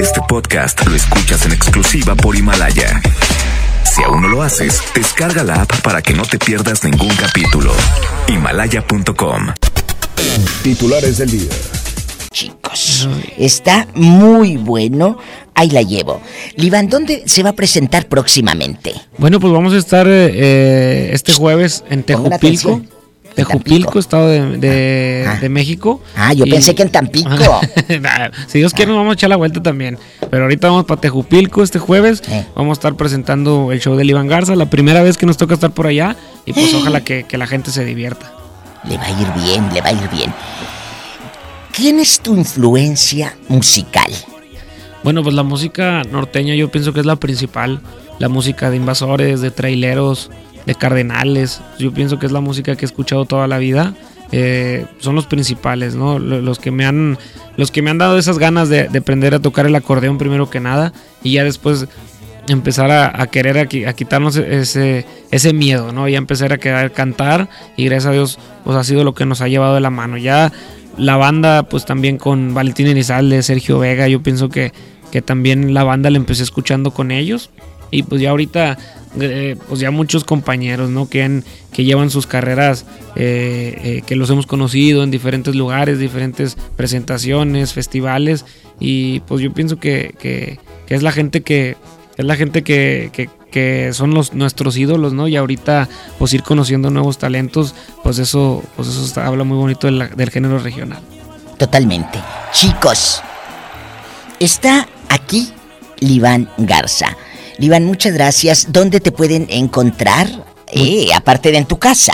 Este podcast lo escuchas en exclusiva por Himalaya. Si aún no lo haces, descarga la app para que no te pierdas ningún capítulo. Himalaya.com. Titulares del día. Chicos, está muy bueno. Ahí la llevo. Livan, ¿dónde se va a presentar próximamente? Bueno, pues vamos a estar eh, eh, este jueves en Tejupilco. Tejupilco, Estado de, de- Ah. de México. Ah, yo Y- pensé que en Tampico. Nah, si Dios quiere, nos vamos a echar la vuelta también. Pero ahorita vamos para Tejupilco este jueves. Eh. Vamos a estar presentando el show de Iván Garza. La primera vez que nos toca estar por allá. Y pues ojalá que, que la gente se divierta. Le va a ir bien, le va a ir bien. ¿Quién es tu influencia musical? Bueno, pues la música norteña yo pienso que es la principal. La música de invasores, de traileros, de cardenales. Yo pienso que es la música que he escuchado toda la vida. Eh, son los principales, ¿no? Lo- Los que me han, los que me han dado esas ganas de, de aprender a tocar el acordeón primero que nada. Y ya después empezar a, querer a, a quitarnos ese, ese miedo, ¿no? Ya empezar a querer cantar y gracias a Dios pues ha sido lo que nos ha llevado de la mano. Ya la banda pues también con Valentín Elizalde, Sergio Vega, yo pienso que, que también la banda la empecé escuchando con ellos y pues ya ahorita eh, pues ya muchos compañeros, ¿no? Que, han- que llevan sus carreras, eh, eh, que los hemos conocido en diferentes lugares, diferentes presentaciones, festivales y pues yo pienso que, que- es la gente que es la gente que, que- son los nuestros ídolos, ¿no? Y ahorita pues ir conociendo nuevos talentos, pues eso pues eso habla muy bonito de la- del género regional. Totalmente. Chicos, está aquí Liván Garza. Liván, muchas gracias. ¿Dónde te pueden encontrar? Eh, aparte de en tu casa.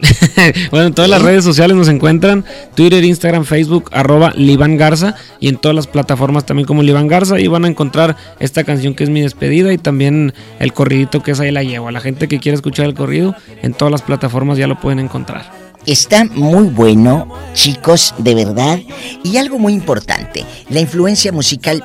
bueno, en todas las redes sociales nos encuentran, Twitter, Instagram, Facebook, arroba Livan Garza y en todas las plataformas también como Livan Garza y van a encontrar esta canción que es mi despedida y también el corridito que es ahí la llevo. A la gente que quiera escuchar el corrido, en todas las plataformas ya lo pueden encontrar. Está muy bueno, chicos, de verdad. Y algo muy importante, la influencia musical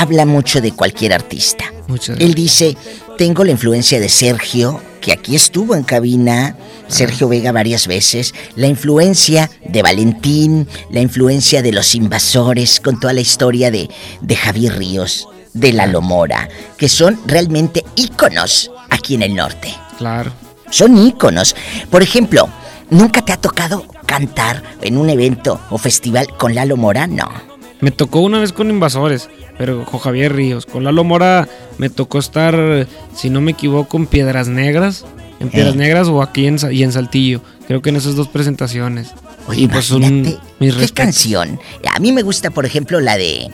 habla mucho de cualquier artista. Muchas Él dice, tengo la influencia de Sergio, que aquí estuvo en cabina, Sergio Vega varias veces, la influencia de Valentín, la influencia de los invasores, con toda la historia de, de Javier Ríos, de Lalo Mora, que son realmente íconos aquí en el norte. Claro. Son íconos. Por ejemplo, ¿nunca te ha tocado cantar en un evento o festival con Lalo Mora? No. Me tocó una vez con Invasores, pero con Javier Ríos. Con Lalo Mora me tocó estar, si no me equivoco, en Piedras Negras. En Piedras Eh. Negras o aquí en, y en Saltillo. Creo que en esas dos presentaciones. Oye, Y pues mis ¿qué canción? A mí me gusta, por ejemplo, la de...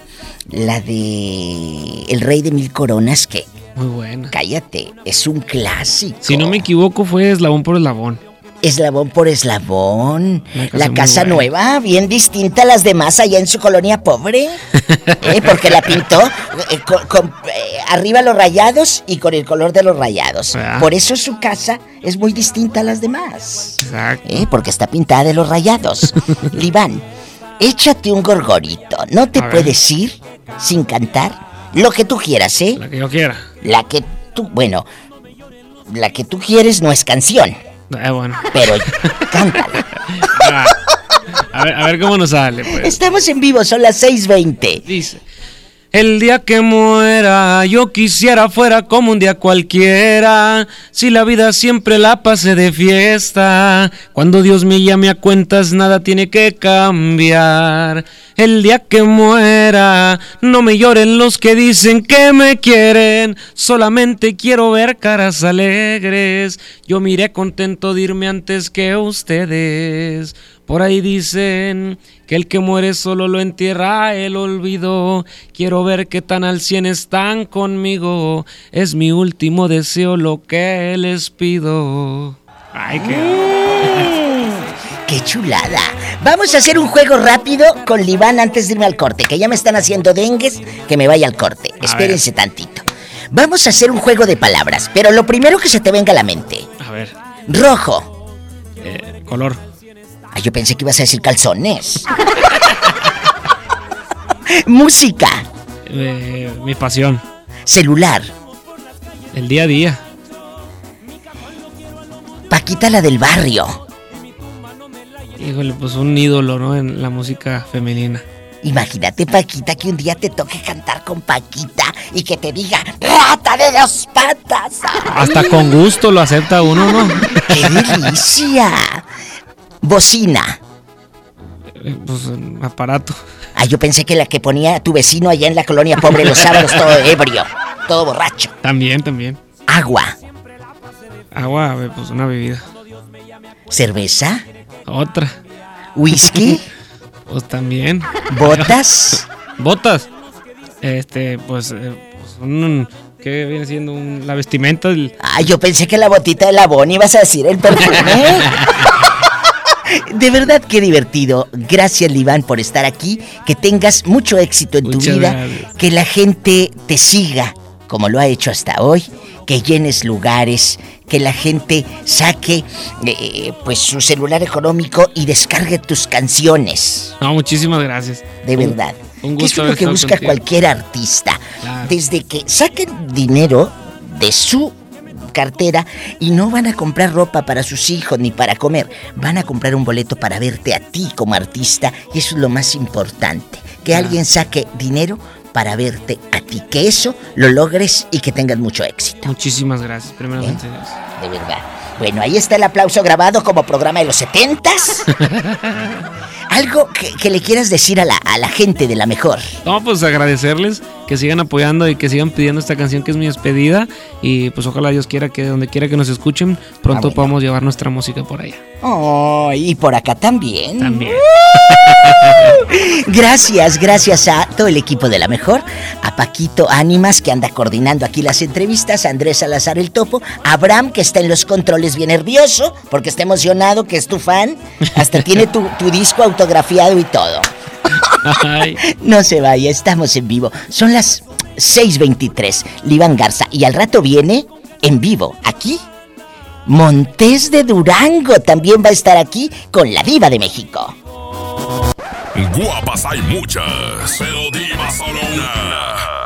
La de... El Rey de Mil Coronas, que... Muy buena. Cállate, es un clásico. Si no me equivoco, fue eslabón por eslabón. Eslabón por eslabón. Casa La casa buena. nueva, bien distinta a las demás allá en su colonia pobre. ¿Eh? Porque la pintó eh, con, con, eh, arriba los rayados y con el color de los rayados. Ah. Por eso su casa es muy distinta a las demás. Exacto. Porque está pintada de los rayados. Liván, échate un gorgorito. No te A ver. puedes ir sin cantar lo que tú quieras, ¿eh? La que yo quiera. La que tú, bueno, la que tú quieres no es canción, Eh, bueno. pero cántala. Ah, a, ver, a ver cómo nos sale, pues. Estamos en vivo, son las 6:20. Dice. El día que muera, yo quisiera fuera como un día cualquiera. Si la vida siempre la pase de fiesta. Cuando Dios me llame a cuentas, nada tiene que cambiar. El día que muera, no me lloren los que dicen que me quieren. Solamente quiero ver caras alegres. Yo miré contento de irme antes que ustedes. Por ahí dicen que el que muere solo lo entierra el olvido. Quiero ver qué tan al cien están conmigo. Es mi último deseo lo que les pido. Ay, qué. ¡Qué chulada! Vamos a hacer un juego rápido con Liván antes de irme al corte, que ya me están haciendo dengues, que me vaya al corte. Espérense tantito. Vamos a hacer un juego de palabras, pero lo primero que se te venga a la mente. A ver, Rojo. eh, color. Ah, yo pensé que ibas a decir calzones. Música. Eh, mi pasión. Celular. El día a día. Paquita la del barrio. Híjole, pues un ídolo, ¿no? En la música femenina. Imagínate, Paquita, que un día te toque cantar con Paquita y que te diga rata de dos patas. Hasta con gusto lo acepta uno, ¿no? ¡Qué delicia! Bocina. Pues aparato. Ah, yo pensé que la que ponía tu vecino allá en la colonia pobre los sábados todo ebrio, todo borracho. También, también. Agua. Agua, pues una bebida. ¿Cerveza? Otra. ¿Whisky? Pues también. ¿Botas? ¿Botas? Este, pues, eh, pues un, ¿qué viene siendo? la vestimenta del... Ah, yo pensé que la botita de la Bonnie ibas a decir el perfume. De verdad qué divertido. Gracias, Liván, por estar aquí. Que tengas mucho éxito en tu vida. Que la gente te siga como lo ha hecho hasta hoy. Que llenes lugares. Que la gente saque eh, pues su celular económico y descargue tus canciones. No, muchísimas gracias. De verdad. Un, gusto es lo que busca cualquier artista. Desde que saquen dinero de su cartera y no van a comprar ropa para sus hijos ni para comer, van a comprar un boleto para verte a ti como artista y eso es lo más importante, que alguien saque dinero para verte a ti, que eso lo logres y que tengas mucho éxito. Muchísimas gracias, primeramente. ¿Eh? De verdad. Bueno, ahí está el aplauso grabado como programa de los setentas. Algo que, le quieras decir a la, a la gente de la mejor. No, pues agradecerles que sigan apoyando y que sigan pidiendo esta canción que es mi despedida. Y pues ojalá Dios quiera que donde quiera que nos escuchen, pronto ah, podamos llevar nuestra música por allá. Oh, y por acá también. También. Gracias, gracias a todo el equipo de la mejor, a Paquito Ánimas que anda coordinando aquí las entrevistas, a Andrés Salazar el Topo, a Abraham que está en los controles bien nervioso porque está emocionado, que es tu fan, hasta tiene tu, tu disco autografiado y todo. no se vaya, estamos en vivo. Son las 6:23. Livan Garza. Y al rato viene en vivo, aquí. Montés de Durango también va a estar aquí con la Diva de México. Guapas hay muchas, pero diva solo una.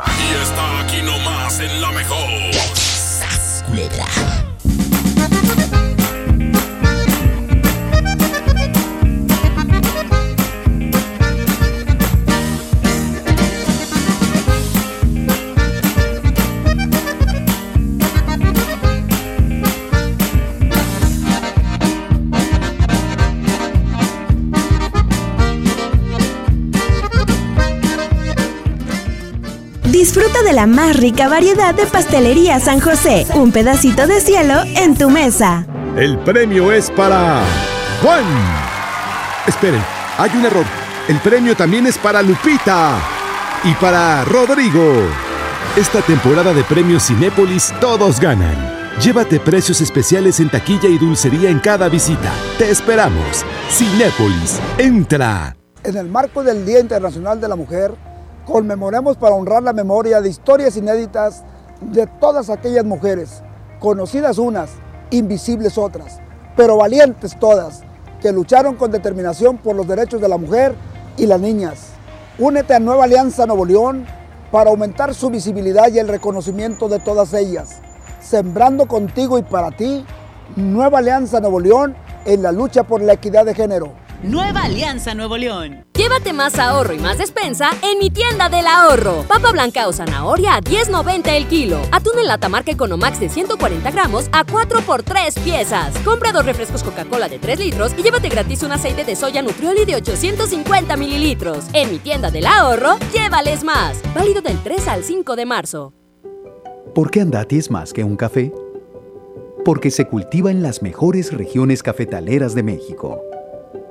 Disfruta de la más rica variedad de pastelería San José. Un pedacito de cielo en tu mesa. El premio es para Juan. Esperen, hay un error. El premio también es para Lupita y para Rodrigo. Esta temporada de premios Cinépolis todos ganan. Llévate precios especiales en taquilla y dulcería en cada visita. Te esperamos. Cinépolis, entra. En el marco del Día Internacional de la Mujer, conmemoremos para honrar la memoria de historias inéditas de todas aquellas mujeres, conocidas unas, invisibles otras, pero valientes todas, que lucharon con determinación por los derechos de la mujer y las niñas. Únete a Nueva Alianza Nuevo León para aumentar su visibilidad y el reconocimiento de todas ellas, sembrando contigo y para ti Nueva Alianza Nuevo León en la lucha por la equidad de género. Nueva Alianza Nuevo León. Llévate más ahorro y más despensa en mi tienda del ahorro. Papa blanca o zanahoria a 10.90 el kilo. Atún en lata marca Economax de 140 gramos a 4 por 3 piezas. Compra dos refrescos Coca-Cola de 3 litros y llévate gratis un aceite de soya Nutrioli de 850 mililitros. En mi tienda del ahorro, llévales más. Válido del 3 al 5 de marzo. ¿Por qué Andati es más que un café? Porque se cultiva en las mejores regiones cafetaleras de México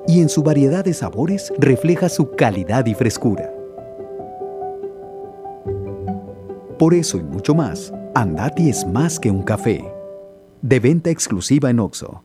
y en su variedad de sabores refleja su calidad y frescura. Por eso y mucho más, Andati es más que un café. De venta exclusiva en Oxo.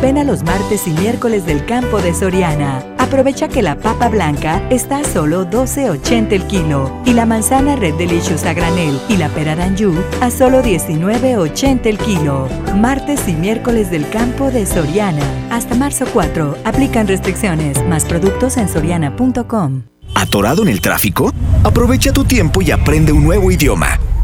Ven a los martes y miércoles del campo de Soriana Aprovecha que la papa blanca está a solo 12.80 el kilo y la manzana Red Delicious a granel y la pera Danju a solo 19.80 el kilo. Martes y miércoles del campo de Soriana. Hasta marzo 4. Aplican restricciones. Más productos en soriana.com. ¿Atorado en el tráfico? Aprovecha tu tiempo y aprende un nuevo idioma.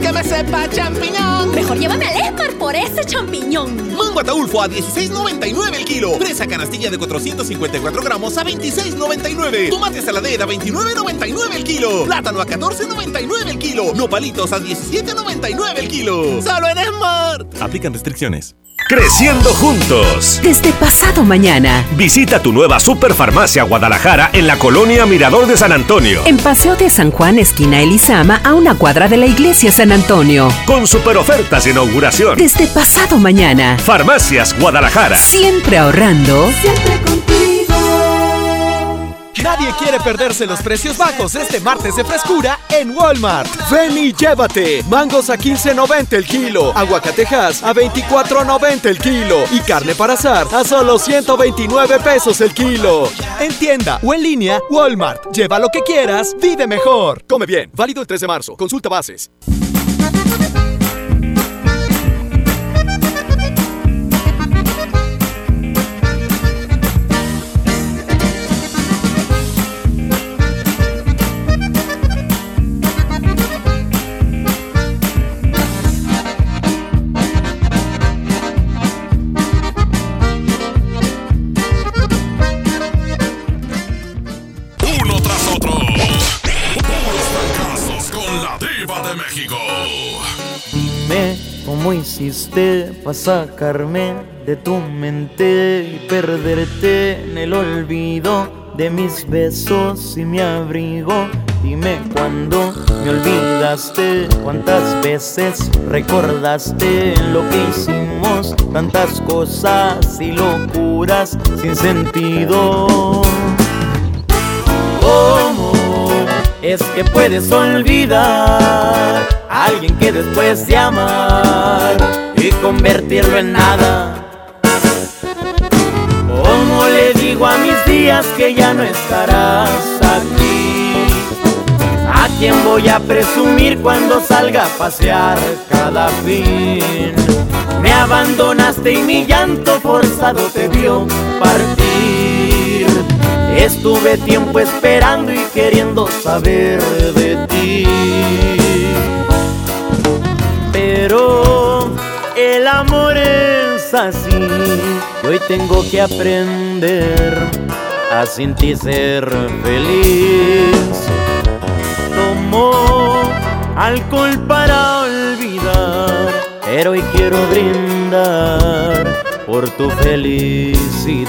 que me sepa champiñón. Mejor llévame al Esmar por ese champiñón. Mango ataulfo a 16.99 el kilo. Fresa canastilla de 454 gramos a 26.99. Tomate saladera a 29.99 el kilo. Plátano a 14.99 el kilo. Nopalitos a 17.99 el kilo. Solo en Smart. Aplican restricciones. Creciendo juntos. Desde pasado mañana. Visita tu nueva Superfarmacia Guadalajara en la colonia Mirador de San Antonio. En Paseo de San Juan, esquina Elizama, a una cuadra de la iglesia San Antonio. Con super ofertas de inauguración. Desde pasado mañana. Farmacias Guadalajara. Siempre ahorrando. Siempre contigo. Nadie quiere perderse los precios bajos este martes de frescura en Walmart. Ven llévate. Mangos a 15.90 el kilo, aguacatejas a 24.90 el kilo y carne para asar a solo 129 pesos el kilo. En tienda o en línea, Walmart. Lleva lo que quieras, vive mejor. Come bien. Válido el 3 de marzo. Consulta bases. Cómo hiciste para sacarme de tu mente y perderte en el olvido de mis besos y mi abrigo. Dime cuándo me olvidaste, cuántas veces recordaste lo que hicimos, tantas cosas y locuras sin sentido. ¿Cómo es que puedes olvidar alguien que después de amar y convertirlo en nada? ¿Cómo le digo a mis días que ya no estarás aquí? ¿A quién voy a presumir cuando salga a pasear cada fin? Me abandonaste y mi llanto forzado te vio partir. Estuve tiempo esperando y queriendo saber de ti. Amor es así. Hoy tengo que aprender a sin ti ser feliz. Tomo alcohol para olvidar, pero hoy quiero brindar por tu felicidad.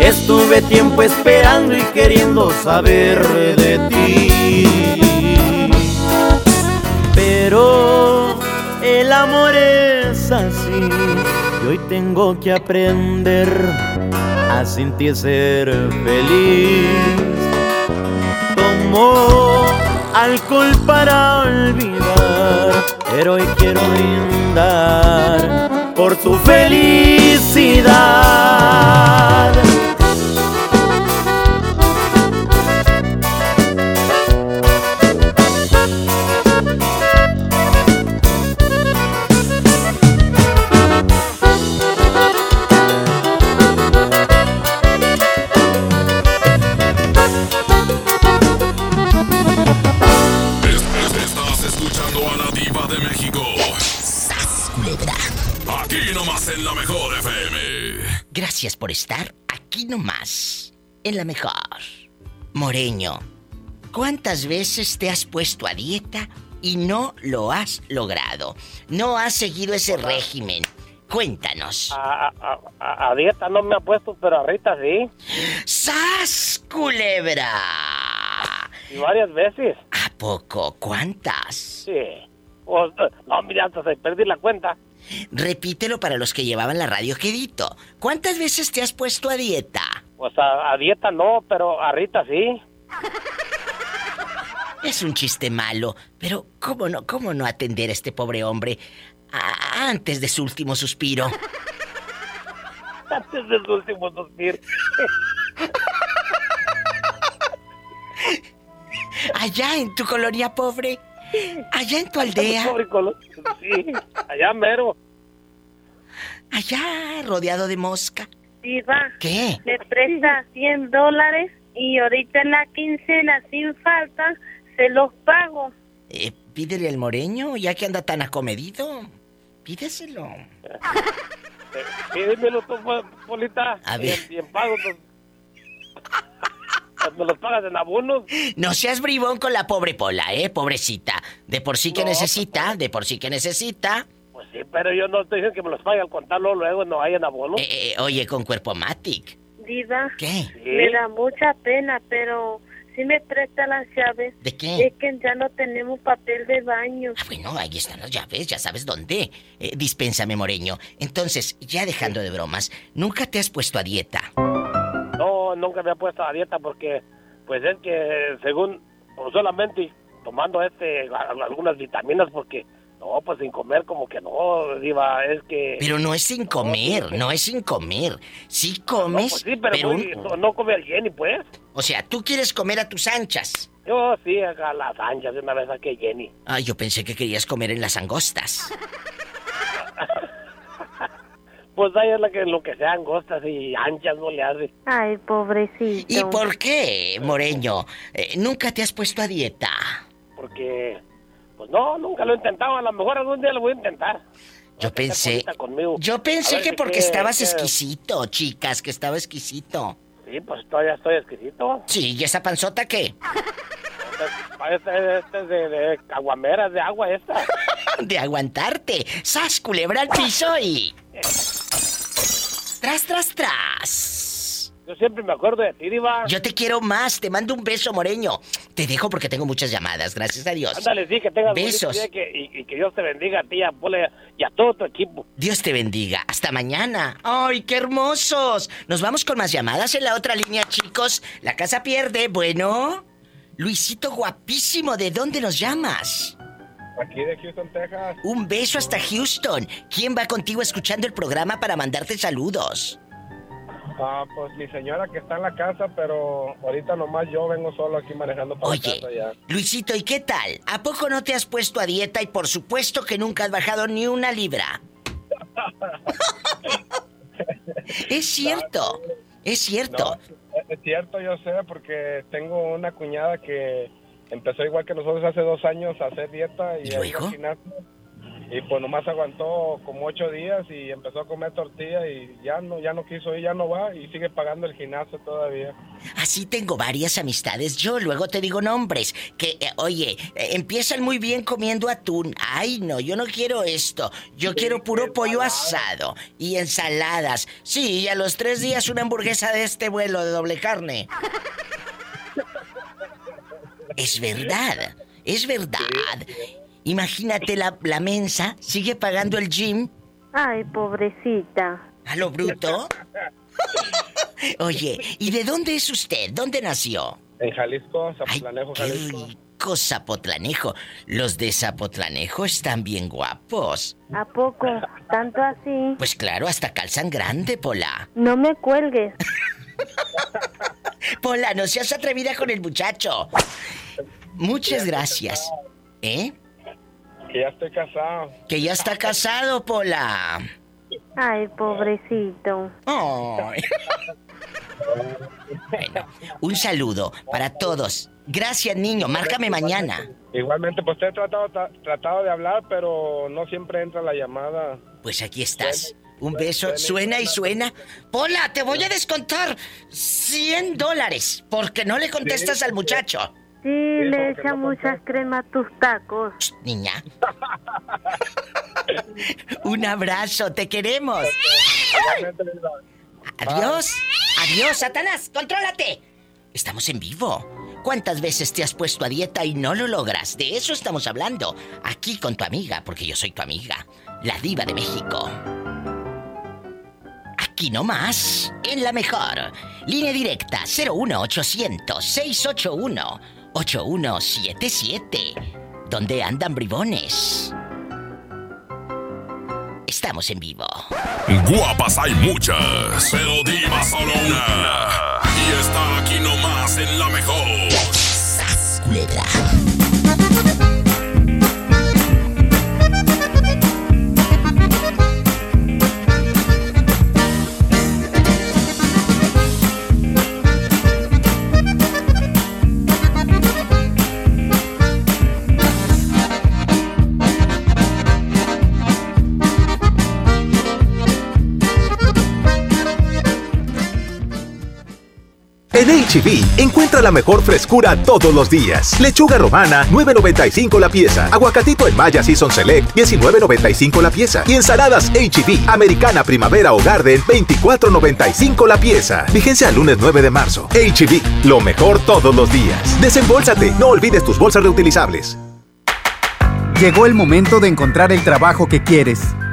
Estuve tiempo esperando y queriendo saber de ti. Pero el amor es así y hoy tengo que aprender a sentir ser feliz. Tomo alcohol para olvidar, pero hoy quiero brindar por tu felicidad. Gracias por estar aquí nomás, en la mejor. Moreño, ¿cuántas veces te has puesto a dieta y no lo has logrado? No has seguido ese régimen. Cuéntanos. A, a- a- a dieta no me ha puesto, pero a Rita sí. ¡Sas, culebra! Y varias veces. ¿A poco? ¿Cuántas? Sí. O- no, mira, hasta se perdí la cuenta. Repítelo para los que llevaban la radio quedito. ¿Cuántas veces te has puesto a dieta? Pues a, a dieta no, pero a Rita sí. Es un chiste malo, pero ¿cómo no, cómo no atender a este pobre hombre a- antes de su último suspiro? Antes del último suspiro. Allá en tu colonia pobre, allá en tu aldea, Sí, allá mero. allá rodeado de mosca. Diva. ¿Qué? Me presta 100 dólares y ahorita en la quincena sin falta se los pago. Eh, pídele al moreño, ya que anda tan acomedido. Pídeselo. Eh, Pídemelo tú, Polita. A ver. Y en, y en pago, pues, me los pagas en abonos. No seas bribón con la pobre Pola, ¿eh? Pobrecita. De por sí que No, necesita, de por sí que necesita. Pues sí, pero yo no estoy diciendo que me los pague al contarlo luego, no hay en abonos. Eh, eh, oye, con cuerpo matic. Diva. ¿Qué? Me da mucha pena, pero si me presta las llaves. ¿De qué? Es que ya no tenemos papel de baño. Ah, bueno, ahí están las llaves, ya sabes dónde. Eh, dispénsame, Moreño. Entonces, ya dejando de bromas, ¿nunca te has puesto a dieta? No, nunca me he puesto a dieta porque, pues es que según, pues, solamente tomando este, algunas vitaminas porque, no, pues sin comer como que no, diva, es que... Pero no es sin comer, no es sin comer. Sí comes, Pues sí, pero, pero muy- un- no, no come al Jenny, pues. O sea, tú quieres comer a tus anchas. Yo sí, a las anchas de una vez a que Jenny. Ah, yo pensé que querías comer en las angostas. Pues ahí es la que, lo que sea angostas y anchas no le hace. Ay, pobrecito. ¿Y por qué, Moreño? Eh, ¿Nunca te has puesto a dieta? Porque, pues no, nunca lo he intentado. A lo mejor algún día lo voy a intentar. Yo pensé... conmigo. Yo A pensé que si porque qué- estabas qué- exquisito, chicas, que estaba exquisito. Sí, pues todavía estoy exquisito. Sí, ¿y esa panzota qué? Este, este es de, de caguameras de agua esta. De aguantarte. ¡Sas, culebra al piso y... Tras, tras, tras. Yo siempre me acuerdo de ti, Diva. Yo te quiero más, te mando un beso, Moreño. Te dejo porque tengo muchas llamadas, gracias a Dios. Ándale, sí, que tengas Besos. día y que, y, y que Dios te bendiga a ti, a Pole y a todo tu equipo. Dios te bendiga. Hasta mañana. ¡Ay, qué hermosos! Nos vamos con más llamadas en la otra línea, chicos. La casa pierde. Bueno. Luisito guapísimo, ¿de dónde nos llamas? Aquí de Houston, Texas. Un beso hasta Houston. ¿Quién va contigo escuchando el programa para mandarte saludos? Ah, pues mi señora que está en la casa, pero ahorita nomás yo vengo solo aquí manejando para Oye. la casa ya. Luisito, ¿y qué tal? ¿A poco no te has puesto a dieta y por supuesto que nunca has bajado ni una libra? es cierto, es cierto. No, es cierto, yo sé, porque tengo una cuñada que empezó igual que nosotros hace dos años a hacer dieta y, ¿Y a ir luego? al gimnasio. Y pues nomás aguantó como ocho días y empezó a comer tortilla y ya no, ya no quiso ir, ya no va y sigue pagando el gimnasio todavía. Así tengo varias amistades. Yo luego te digo nombres. Que, eh, oye, eh, empiezan muy bien comiendo atún. Ay, no, yo no quiero esto. Yo quiero puro pollo asado y ensaladas. Sí, y a los tres días una hamburguesa de este vuelo de doble carne. Es verdad, es verdad. Imagínate la, la mensa, sigue pagando el gym. Ay, pobrecita. ¿A lo bruto? Oye, ¿y de dónde es usted? ¿Dónde nació? En Jalisco, Zapotlanejo, Jalisco. Rico Zapotlanejo. Los de Zapotlanejo están bien guapos. ¿A poco? ¿Tanto así? Pues claro, hasta calzan grande, Pola. No me cuelgues. Pola, no seas atrevida con el muchacho. Muchas gracias. ¿Eh? Que ya estoy casado. Que ya está casado, Pola. Ay, pobrecito. Ay. Bueno, un saludo para todos. Gracias, niño. Márcame mañana. Igualmente, pues te he tratado, tra- tratado de hablar, pero no siempre entra la llamada. Pues aquí estás. Un beso. Suena y suena. Pola, te voy a descontar 100 dólares porque no le contestas al muchacho. Sí, le echa mucha crema a tus tacos. Niña. Un abrazo, te queremos. Adiós. Adiós, Satanás, contrólate. Estamos en vivo. ¿Cuántas veces te has puesto a dieta y no lo logras? De eso estamos hablando. Aquí con tu amiga, porque yo soy tu amiga, la diva de México. Aquí nomás, en la mejor. Línea directa 01800 681 8177. ¿Dónde andan bribones? Estamos en vivo. Guapas hay muchas, pero diva solo una. Y está aquí nomás en la mejor. En HB, encuentra la mejor frescura todos los días. Lechuga romana, 9.95 la pieza. Aguacatito en Maya Season Select, 19.95 la pieza. Y ensaladas HB, americana, primavera o garden, 24.95 la pieza. Vigencia al lunes 9 de marzo. HB, lo mejor todos los días. Desembolsate, no olvides tus bolsas reutilizables. Llegó el momento de encontrar el trabajo que quieres.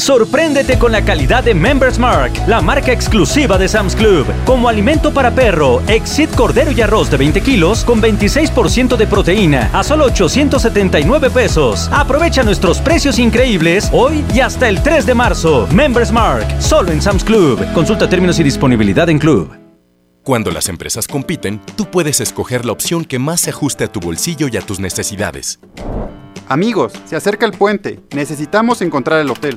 Sorpréndete con la calidad de Members Mark, la marca exclusiva de Sam's Club. Como alimento para perro, Exit Cordero y Arroz de 20 kilos con 26% de proteína a solo 879 pesos. Aprovecha nuestros precios increíbles hoy y hasta el 3 de marzo. Members Mark, solo en Sam's Club. Consulta términos y disponibilidad en Club. Cuando las empresas compiten, tú puedes escoger la opción que más se ajuste a tu bolsillo y a tus necesidades. Amigos, se acerca el puente. Necesitamos encontrar el hotel.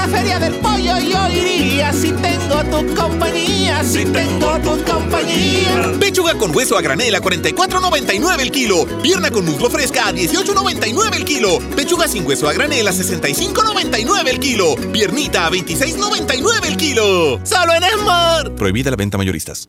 La feria del pollo yo iría si tengo tu compañía, si tengo tu compañía. Pechuga con hueso a granel a 44.99 el kilo. Pierna con muslo fresca a 18.99 el kilo. Pechuga sin hueso a granel a 65.99 el kilo. Piernita a 26.99 el kilo. Solo en Smart. Prohibida la venta mayoristas.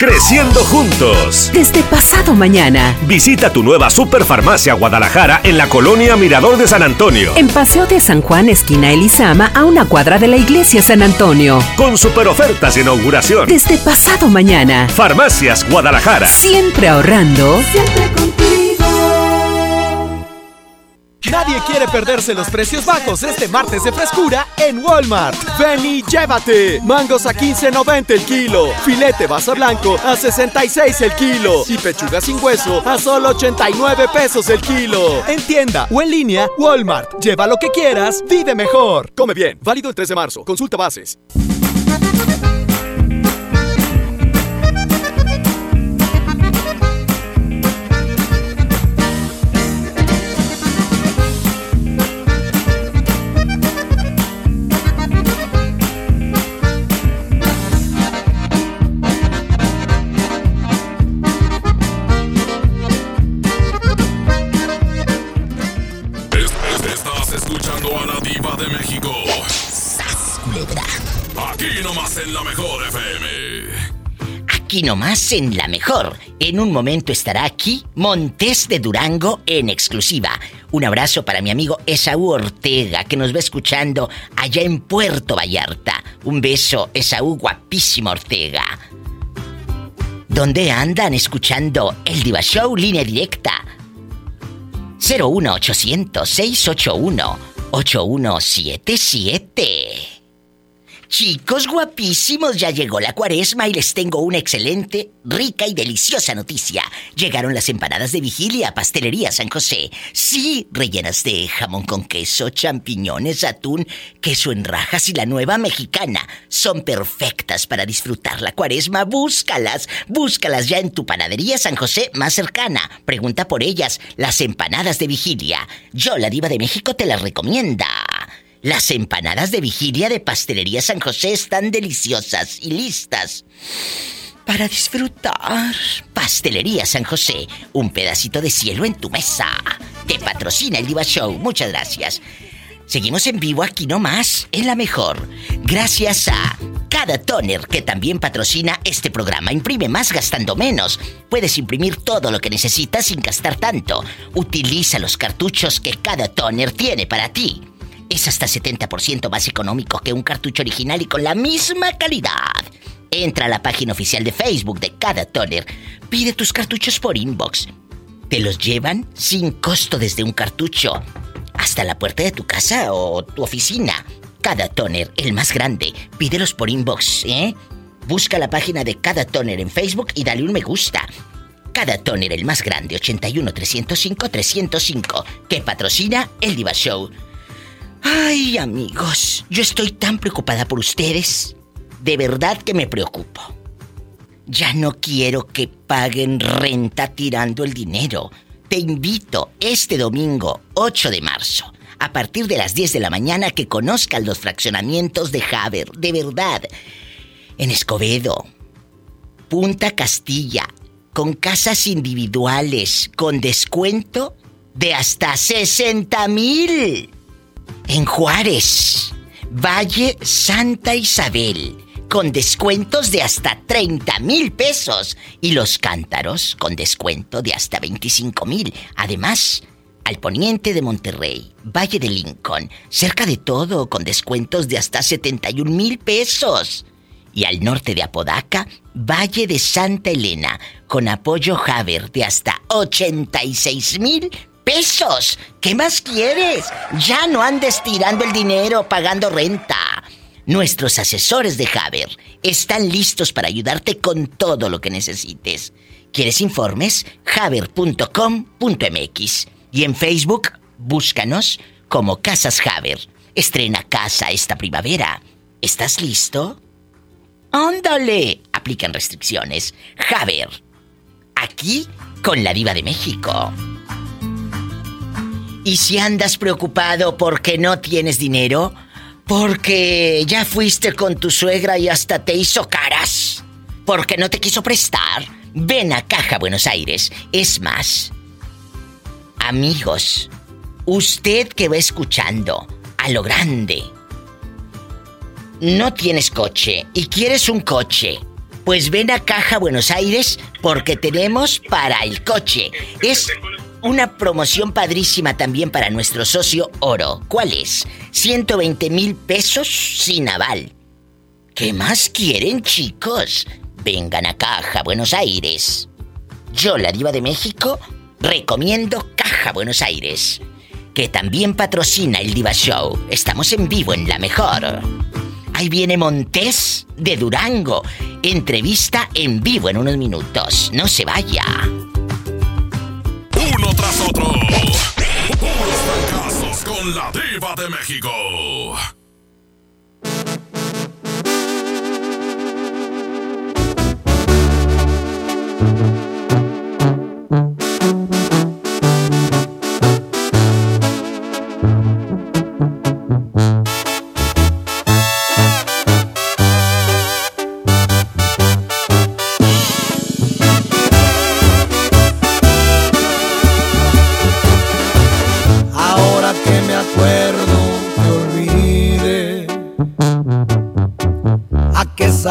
Creciendo juntos. Desde pasado mañana. Visita tu nueva Superfarmacia Guadalajara en la colonia Mirador de San Antonio. En Paseo de San Juan, esquina Elizama, a una cuadra de la iglesia San Antonio. Con super ofertas de inauguración. Desde pasado mañana. Farmacias Guadalajara. Siempre ahorrando. Siempre contigo. Nadie quiere perderse los precios bajos este martes de frescura en Walmart. Ven y llévate. Mangos a 15.90 el kilo. Filete basa blanco a 66 el kilo. Y pechuga sin hueso a solo 89 pesos el kilo. En tienda o en línea, Walmart. Lleva lo que quieras, vive mejor. Come bien. Válido el 3 de marzo. Consulta bases. Aquí nomás en la mejor. En un momento estará aquí Montes de Durango en exclusiva. Un abrazo para mi amigo Esaú Ortega que nos va escuchando allá en Puerto Vallarta. Un beso, Esaú guapísimo Ortega. ¿Dónde andan escuchando el Diva Show línea directa? 01800 681 8177. Chicos guapísimos, ya llegó la cuaresma y les tengo una excelente, rica y deliciosa noticia. Llegaron las empanadas de vigilia a Pastelería San José. Sí, rellenas de jamón con queso, champiñones, atún, queso en rajas y la nueva mexicana. Son perfectas para disfrutar la cuaresma. Búscalas, búscalas ya en tu panadería San José más cercana. Pregunta por ellas, las empanadas de vigilia. Yo, la diva de México, te las recomienda. Las empanadas de vigilia de Pastelería San José están deliciosas y listas para disfrutar. Pastelería San José, un pedacito de cielo en tu mesa. Te patrocina el Diva Show. Muchas gracias. Seguimos en vivo aquí nomás, en la mejor. Gracias a Cada Toner, que también patrocina este programa. Imprime más gastando menos. Puedes imprimir todo lo que necesitas sin gastar tanto. Utiliza los cartuchos que Cada Toner tiene para ti. Es hasta 70% más económico que un cartucho original y con la misma calidad. Entra a la página oficial de Facebook de Cada Toner. Pide tus cartuchos por inbox. Te los llevan sin costo desde un cartucho hasta la puerta de tu casa o tu oficina. Cada toner, el más grande, pídelos por inbox, ¿eh? Busca la página de Cada Toner en Facebook y dale un me gusta. Cada Toner, el más grande, 81 305 305, que patrocina el Diva Show. Ay, amigos, yo estoy tan preocupada por ustedes. De verdad que me preocupo. Ya no quiero que paguen renta tirando el dinero. Te invito este domingo 8 de marzo, a partir de las 10 de la mañana, que conozcan los fraccionamientos de Haber, de verdad. En Escobedo, Punta Castilla, con casas individuales, con descuento de hasta 60 mil. En Juárez, Valle Santa Isabel, con descuentos de hasta 30 mil pesos. Y los cántaros con descuento de hasta 25 mil. Además, al poniente de Monterrey, Valle de Lincoln, cerca de todo, con descuentos de hasta 71 mil pesos. Y al norte de Apodaca, Valle de Santa Elena, con apoyo Haber de hasta 86 mil pesos. ¿Qué más quieres? Ya no andes tirando el dinero pagando renta. Nuestros asesores de Haber están listos para ayudarte con todo lo que necesites. ¿Quieres informes? Haber.com.mx y en Facebook búscanos como Casas Haber. Estrena casa esta primavera. ¿Estás listo? ¡Ándale! Aplican restricciones. Haber. Aquí con la diva de México. Y si andas preocupado porque no tienes dinero, porque ya fuiste con tu suegra y hasta te hizo caras, porque no te quiso prestar, ven a Caja Buenos Aires. Es más, amigos, usted que va escuchando a lo grande, no tienes coche y quieres un coche. Pues ven a Caja Buenos Aires porque tenemos para el coche. Es una promoción padrísima también para nuestro socio Oro. ¿Cuál es? 120 mil pesos sin aval. ¿Qué más quieren, chicos? Vengan a Caja, Buenos Aires. Yo, la diva de México, recomiendo Caja, Buenos Aires, que también patrocina el Diva Show. Estamos en vivo en la mejor. Ahí viene Montés de Durango. Entrevista en vivo en unos minutos. No se vaya nosotros. Puros fracasos con la diva de México.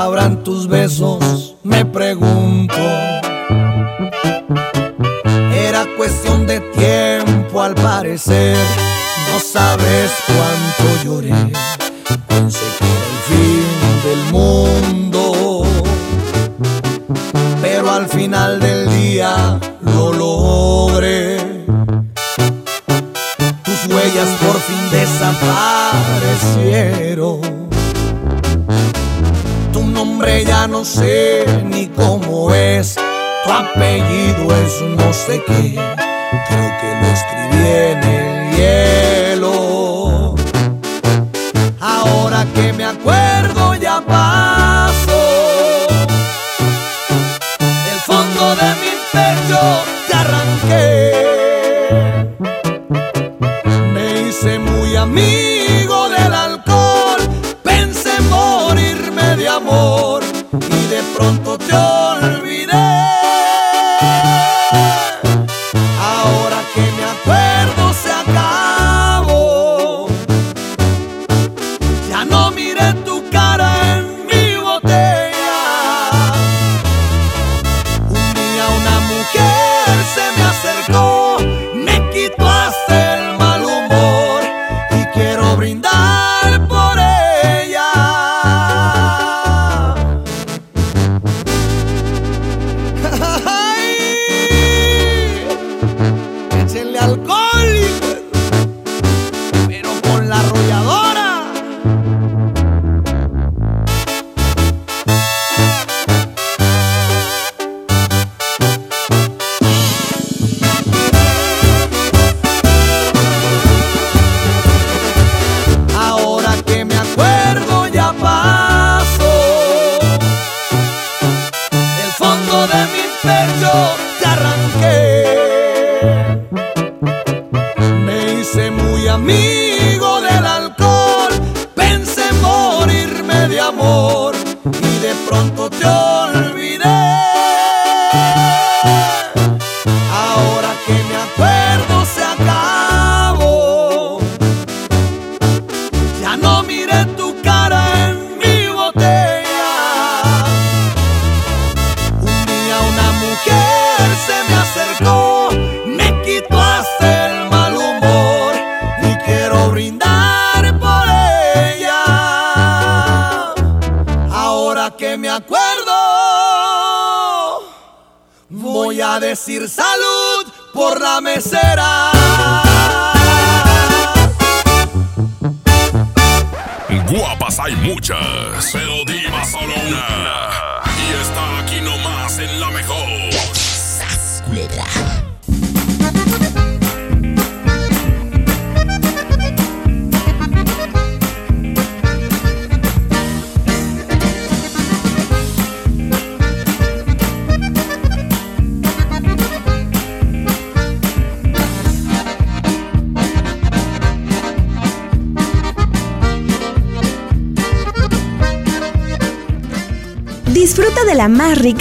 sabrán tus besos.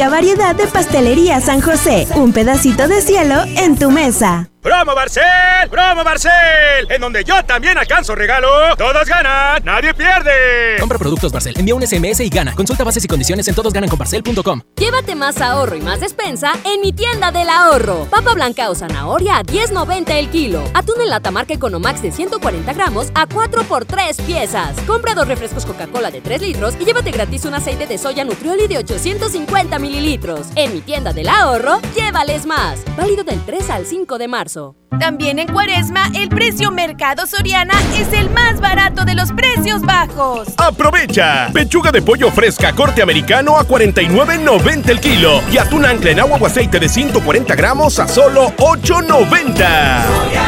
variedad de pastelería San José. Un pedacito de cielo en tu mesa. ¡Promo Barcel! ¡Promo Barcel! En donde yo también alcanzo regalo. Todos ganan, nadie pierde. Compra productos Barcel, envía un SMS y gana. Consulta bases y condiciones en todosgananconbarcel.com. Llévate más ahorro y más despensa en mi tienda del ahorro. Papa blanca o zanahoria a 10.90 el kilo. Atún en lata marca Economax de 140 gramos a 4 por 3 piezas. Compra dos refrescos Coca-Cola de 3 litros y llévate gratis un aceite de soya Nutrioli de 850 mililitros. En mi tienda del ahorro, llévales más. Válido del 3 al 5 de marzo. También en Cuaresma, el precio Mercado Soriana es el más barato de los precios bajos. ¡Aprovecha! Pechuga de pollo fresca corte americano a 49.90 el kilo y atún ancla en agua o aceite de 140 gramos a solo 8.90.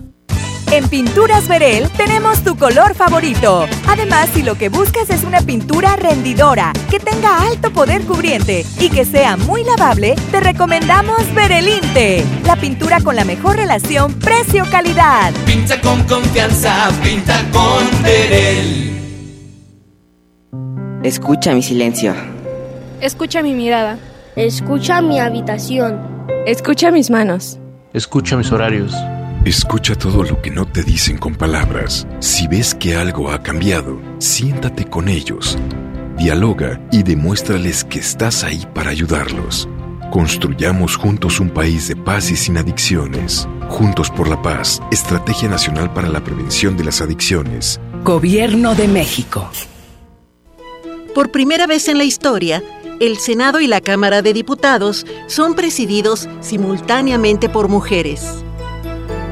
En Pinturas Verel tenemos tu color favorito. Además, si lo que buscas es una pintura rendidora, que tenga alto poder cubriente y que sea muy lavable, te recomendamos Verelinte, la pintura con la mejor relación precio-calidad. Pinta con confianza, pinta con Verel. Escucha mi silencio. Escucha mi mirada. Escucha mi habitación. Escucha mis manos. Escucha mis horarios. Escucha todo lo que no te dicen con palabras. Si ves que algo ha cambiado, siéntate con ellos. Dialoga y demuéstrales que estás ahí para ayudarlos. Construyamos juntos un país de paz y sin adicciones. Juntos por la paz, Estrategia Nacional para la Prevención de las Adicciones. Gobierno de México. Por primera vez en la historia, el Senado y la Cámara de Diputados son presididos simultáneamente por mujeres.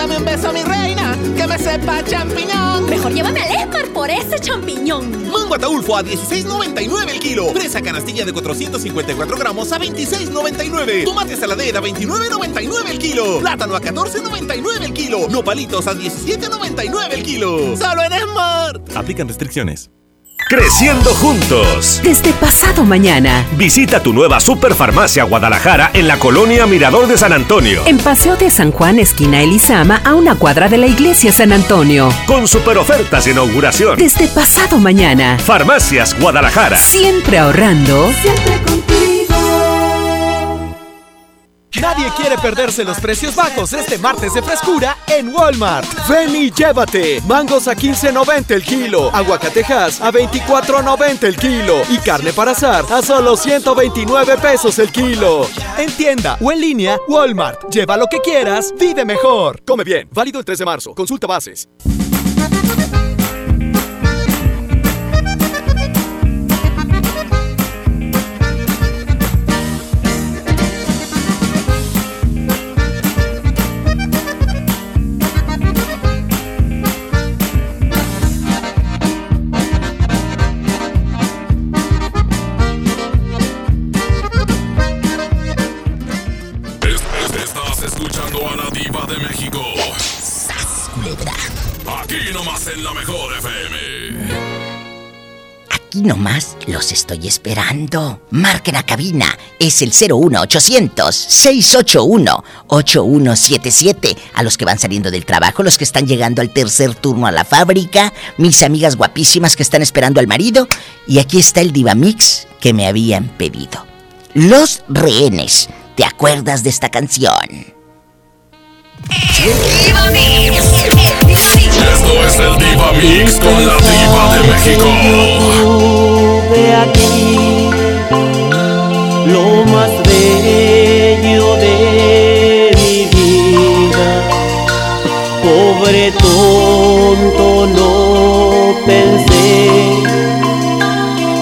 Dame un beso, mi reina, que me sepa champiñón. Mejor llévame al Esmar por ese champiñón. Mango ataulfo a 16.99 el kilo. Fresa canastilla de 454 gramos a 26.99. Tomate saladera a 29.99 el kilo. Plátano a 14.99 el kilo. Nopalitos a 17.99 el kilo. Solo en Smart. Aplican restricciones. Creciendo juntos. Desde pasado mañana. Visita tu nueva Superfarmacia Guadalajara en la colonia Mirador de San Antonio. En Paseo de San Juan, esquina Elizama, a una cuadra de la iglesia San Antonio. Con super ofertas de inauguración. Desde pasado mañana. Farmacias Guadalajara. Siempre ahorrando. Siempre contigo. Nadie quiere perderse los precios bajos este martes de frescura en Walmart. Ven y llévate. Mangos a 15.90 el kilo. Aguacatejas a 24.90 el kilo. Y carne para asar a solo 129 pesos el kilo. En tienda o en línea, Walmart. Lleva lo que quieras, vive mejor. Come bien. Válido el 3 de marzo. Consulta bases. Aquí nomás los estoy esperando. Marquen a cabina. Es el 01800-681-8177. A los que van saliendo del trabajo, los que están llegando al tercer turno a la fábrica, mis amigas guapísimas que están esperando al marido. Y aquí está el Diva Mix que me habían pedido. Los rehenes. ¿Te acuerdas de esta canción? Esto es el Diva Mix con la diva de México. Tuve aquí lo más bello de mi vida. Pobre tonto, no pensé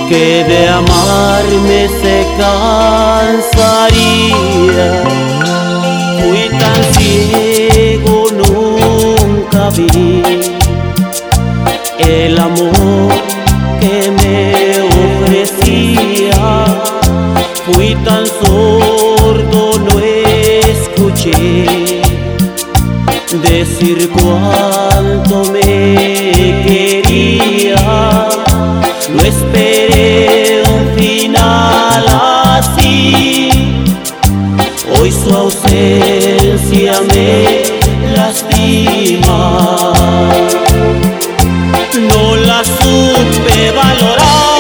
que de amarme se cansaría. El amor que me ofrecía. Fui tan sordo, no escuché decir cuánto me quería. No esperé un final así. Hoy su ausencia me lastima. No la supe valorar.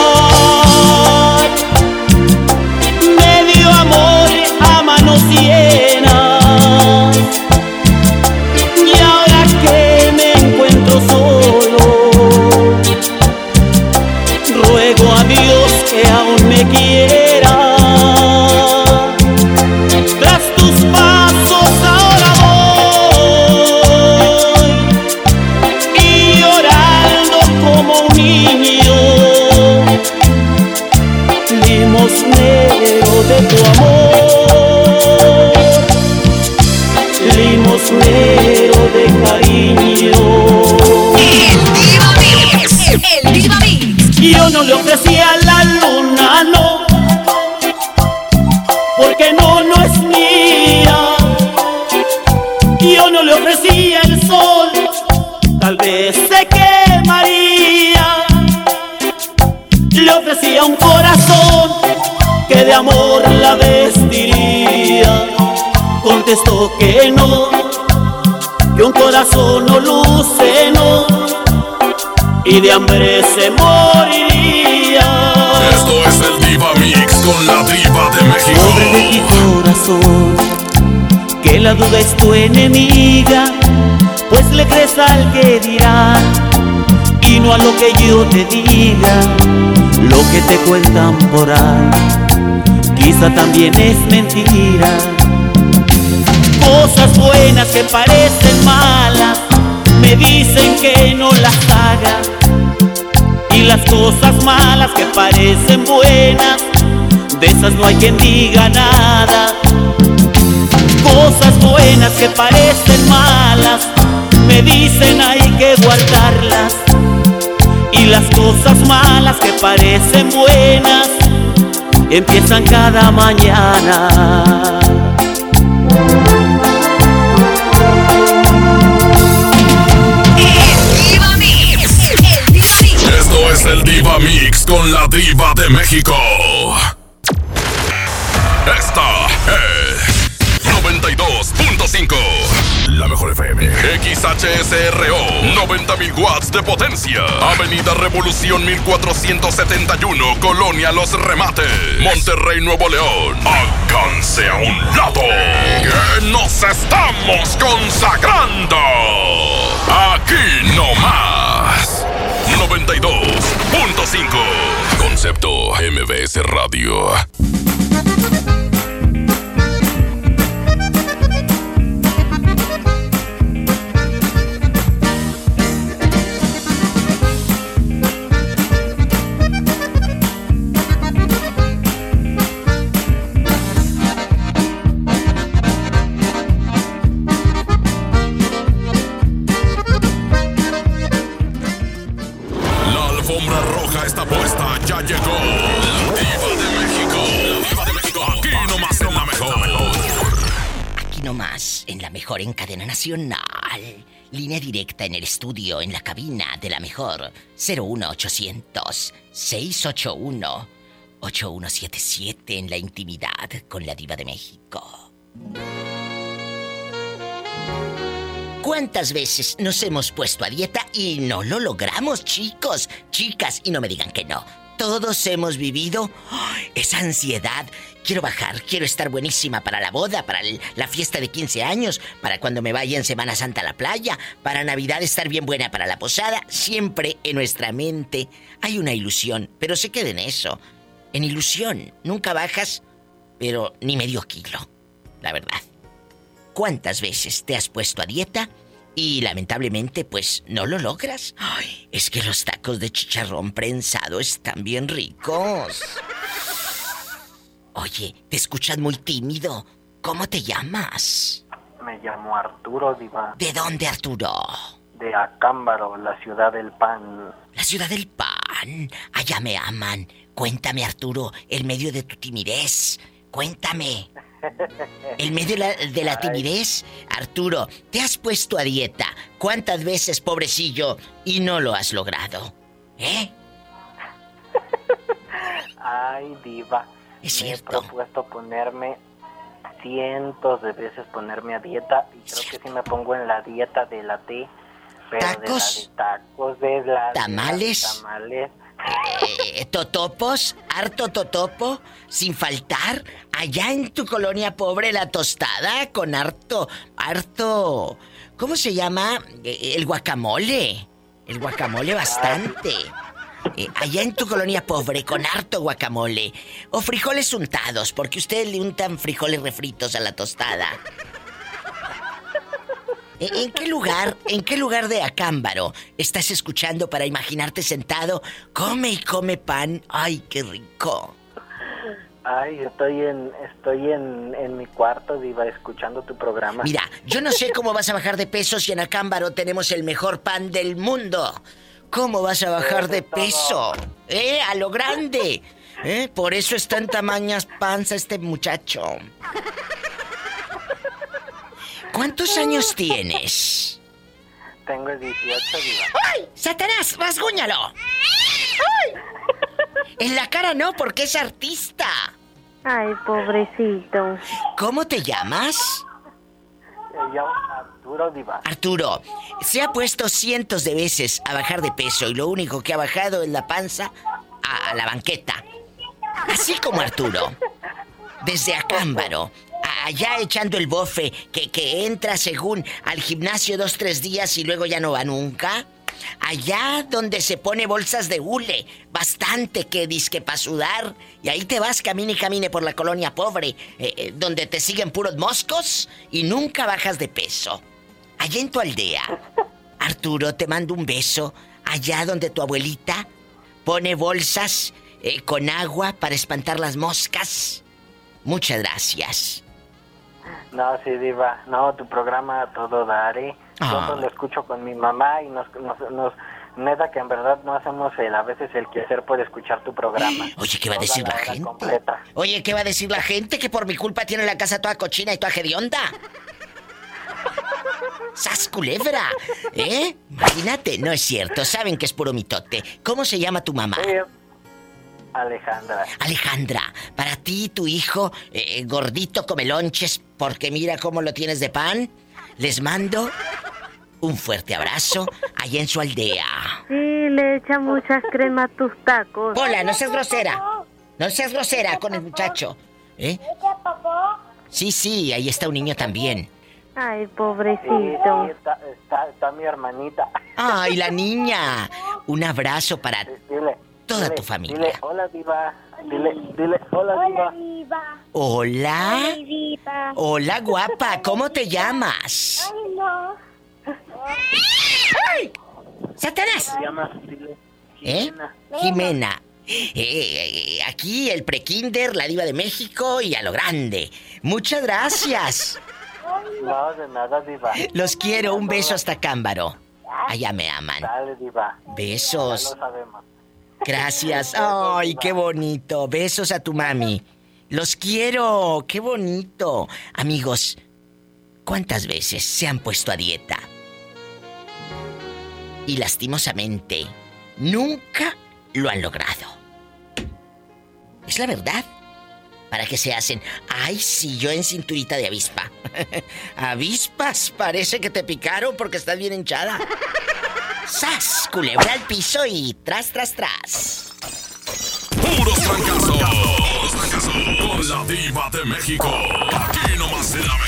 Limosnero de cariño. El Diva Mix. Yo no le ofrecía la luna, no, porque no, no es mía. Yo no le ofrecía el sol, tal vez se quemaría. Le ofrecía un corazón que de amor la vestiría. Contestó que no, que un corazón no luce, no y de hambre se moriría. Esto es el Diva Mix con la Diva de México. Pobre de mi corazón, que la duda es tu enemiga, pues le crees al que dirá y no a lo que yo te diga, lo que te cuentan por ahí, quizá también es mentira. Cosas buenas que parecen malas, me dicen que no las haga. Y las cosas malas que parecen buenas, de esas no hay quien diga nada. Cosas buenas que parecen malas, me dicen hay que guardarlas. Y las cosas malas que parecen buenas, empiezan cada mañana. Es el Diva Mix con la Diva de México. Esta es 92.5. La mejor FM. XHSRO. 90.000 watts de potencia. Avenida Revolución 1471. Colonia Los Remates. Monterrey, Nuevo León. Alcance a un lado. Que nos estamos consagrando. Aquí no más. 92.5. Concepto MBS Radio. Mejor en cadena nacional. Línea directa en el estudio, en la cabina de la mejor. 01800 681 8177 en la intimidad con la diva de México. ¿Cuántas veces nos hemos puesto a dieta y no lo logramos, chicos, chicas? Y no me digan que no. Todos hemos vivido esa ansiedad. Quiero bajar, quiero estar buenísima para la boda, para la fiesta de 15 años, para cuando me vaya en Semana Santa a la playa, para Navidad estar bien buena para la posada. Siempre en nuestra mente hay una ilusión, pero se queda en eso. En ilusión, nunca bajas, pero ni medio kilo, la verdad. ¿Cuántas veces te has puesto a dieta y lamentablemente pues no lo logras. Ay, es que los tacos de chicharrón prensado están bien ricos. Oye, te escuchas muy tímido. ¿Cómo te llamas? Me llamo Arturo Diva. ¿De dónde, Arturo? De Acámbaro, la ciudad del pan. La ciudad del pan. Allá me aman. Cuéntame, Arturo, el medio de tu timidez. Cuéntame. El medio de la, de la timidez, Arturo, te has puesto a dieta. ¿Cuántas veces, pobrecillo, y no lo has logrado? ¿Eh? Ay, diva. Es cierto. Me he propuesto ponerme cientos de veces ponerme a dieta y creo que sí me pongo en la dieta de la T. Pero ¿Tacos? de la de tacos, de la ¿Tamales? de tamales. Eh, totopos, harto totopo, sin faltar. Allá en tu colonia pobre, la tostada con harto, harto. ¿Cómo se llama? Eh, El guacamole. El guacamole bastante. Eh, allá en tu colonia pobre, con harto guacamole. O frijoles untados, porque ustedes le untan frijoles refritos a la tostada. ¿En qué lugar, en qué lugar de Acámbaro estás escuchando para imaginarte sentado? Come y come pan. ¡Ay, qué rico! Ay, estoy en estoy en, en mi cuarto, diva, escuchando tu programa. Mira, yo no sé cómo vas a bajar de peso si en Acámbaro tenemos el mejor pan del mundo. ¿Cómo vas a bajar de peso? ¿Eh? A lo grande. ¿Eh? Por eso está en tamañas panza este muchacho. ¿Cuántos años tienes? Tengo 18, diva. ¡Ay! ¡Satanás! ¡Rasguñalo! ¡Ay! En la cara no, porque es artista. Ay, pobrecito. ¿Cómo te llamas? Me llamo Arturo Diva. Arturo, se ha puesto cientos de veces a bajar de peso y lo único que ha bajado es la panza a, a la banqueta. Así como Arturo. Desde Acámbaro, allá echando el bofe, que, que entra según al gimnasio dos, tres días y luego ya no va nunca. Allá donde se pone bolsas de hule, bastante que disque para sudar, y ahí te vas, camine y camine por la colonia pobre, eh, eh, donde te siguen puros moscos y nunca bajas de peso. Allá en tu aldea, Arturo, te mando un beso, allá donde tu abuelita pone bolsas eh, con agua para espantar las moscas. Muchas gracias. No, sí, Diva. No, tu programa a todo daré. Ah. Yo lo escucho con mi mamá y nos, nos, nos- Neta que en verdad no hacemos el, a veces el quehacer por escuchar tu programa. Oye, ¿qué va a decir la gente? completa. Oye, ¿qué va a decir la gente? Que por mi culpa tiene la casa toda cochina y toda hedionda. ¡Sas culebra! ¿Eh? Imagínate, no es cierto, saben que es puro mitote. ¿Cómo se llama tu mamá? Alejandra. Alejandra, para ti, tu hijo, eh, gordito come lonches, porque mira cómo lo tienes de pan, les mando un fuerte abrazo allá en su aldea. Sí, le echa muchas crema a tus tacos. Hola, no seas grosera. No seas grosera con el muchacho. ¿Eh? Sí, sí, ahí está un niño también. Ay, pobrecito. sí, está, está, está mi hermanita. ¡Ay, la niña! Un abrazo para Dile. Toda dile, tu familia. Dile, hola, Diva. Dile, dile, hola, Diva. Hola. Diva. Hola, guapa. ¿Cómo te llamas? Ay, no. ¡Ay! ¡Satanás! Llama, dile, ¿Eh? Jimena. Eh, eh, aquí el prekinder, la diva de México y a lo grande. Muchas gracias. No, de nada, Diva. Los quiero. Un beso hasta Cámbaro. Allá me aman. Dale, Diva. Besos. Ya lo sabemos. Gracias. Ay, qué bonito. Besos a tu mami. Los quiero. Qué bonito. Amigos, ¿cuántas veces se han puesto a dieta? Y lastimosamente, nunca lo han logrado. Es la verdad. ¿Para qué se hacen? Ay, sí, yo en cinturita de avispa. Avispas, parece que te picaron porque estás bien hinchada. ¡Sas! Culebra al piso y tras, tras, tras. Puros fracasos. Puros fracasos. Con la diva de México. Aquí nomás en la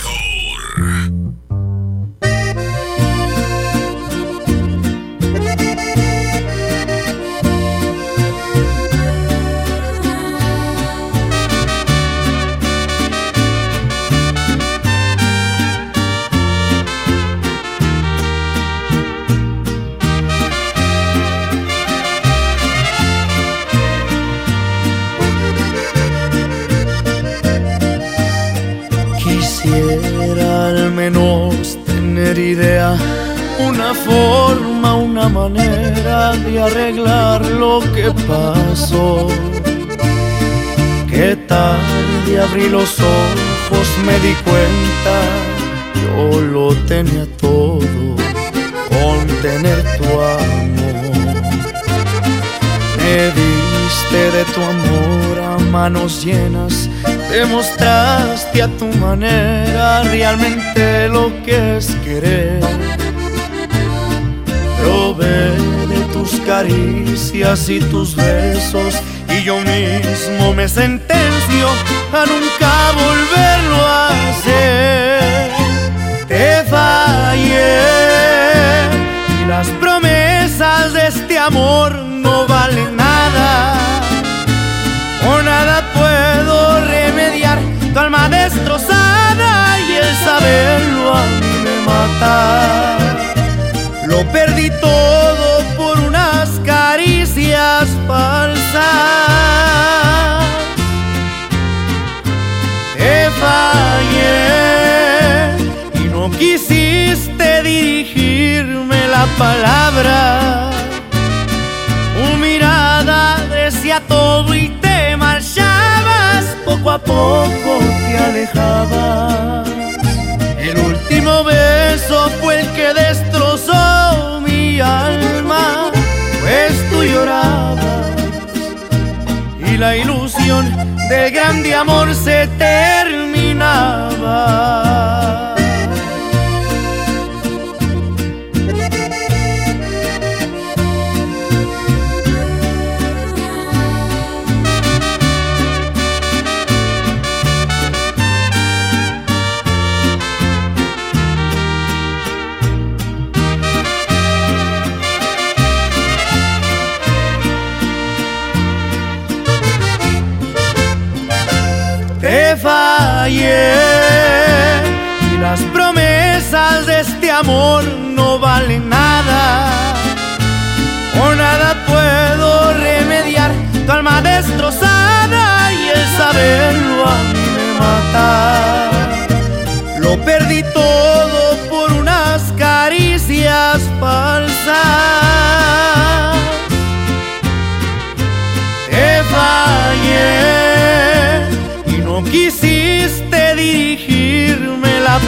una forma, una manera de arreglar lo que pasó. Qué tarde abrí los ojos, me di cuenta, yo lo tenía todo con tener tu amor. Me diste de tu amor a manos llenas, demostraste a tu manera realmente lo que es querer. De tus caricias y tus besos y yo mismo me sentencio a nunca volverlo a hacer. Te fallé y las promesas de este amor no valen nada. O nada puedo remediar tu alma destrozada y el saberlo a mí me mata. Lo perdí todo caricias falsas. Te fallé y no quisiste dirigirme la palabra. Tu mirada decía todo y te marchabas, poco a poco te alejabas. El último beso fue el que destrozó y la ilusión del grande amor se terminaba. Y las promesas de este amor no valen nada.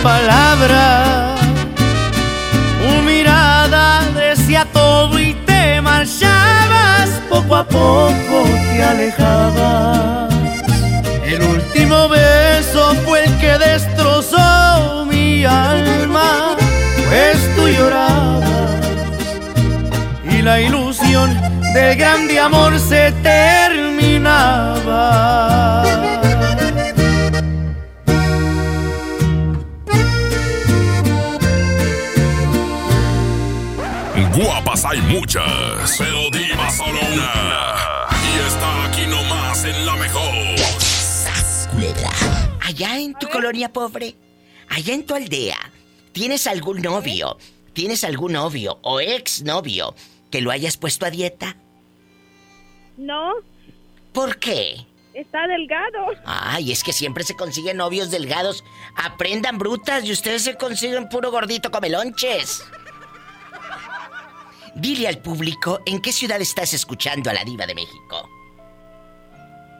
Palabra. Tu mirada decía todo y te marchabas, poco a poco te alejabas. El último beso fue el que destrozó mi alma, pues tú llorabas y la ilusión del grande amor se terminaba. Hay muchas, pero diva solo una. Y está aquí nomás en la mejor. Allá en tu colonia pobre, allá en tu aldea, ¿tienes algún novio? ¿Tienes algún novio o ex novio que lo hayas puesto a dieta? No, ¿Por qué? está delgado. Ay, es que siempre se consiguen novios delgados. Aprendan brutas y ustedes se consiguen puro gordito comelonches. Dile al público en qué ciudad estás escuchando a la diva de México.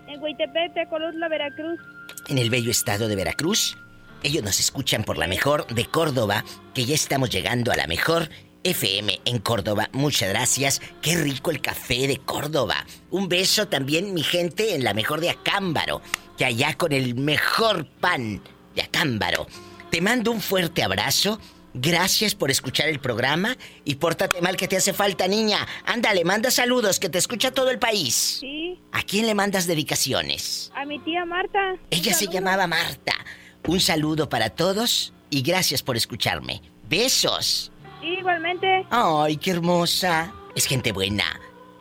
En Huitepete, Colutla, Veracruz. En el bello estado de Veracruz. Ellos nos escuchan por la mejor de Córdoba, que ya estamos llegando a la mejor FM en Córdoba. Muchas gracias. Qué rico el café de Córdoba. Un beso también, mi gente, en la mejor de Acámbaro, que allá con el mejor pan de Acámbaro. Te mando un fuerte abrazo. Gracias por escuchar el programa y pórtate mal que te hace falta, niña. Ándale, manda saludos que te escucha todo el país. Sí, ¿A quién le mandas dedicaciones? a mi tía Marta. Ella se llamaba Marta. Un saludo para todos y gracias por escucharme. Besos. Sí, igualmente. Ay, qué hermosa. Es gente buena.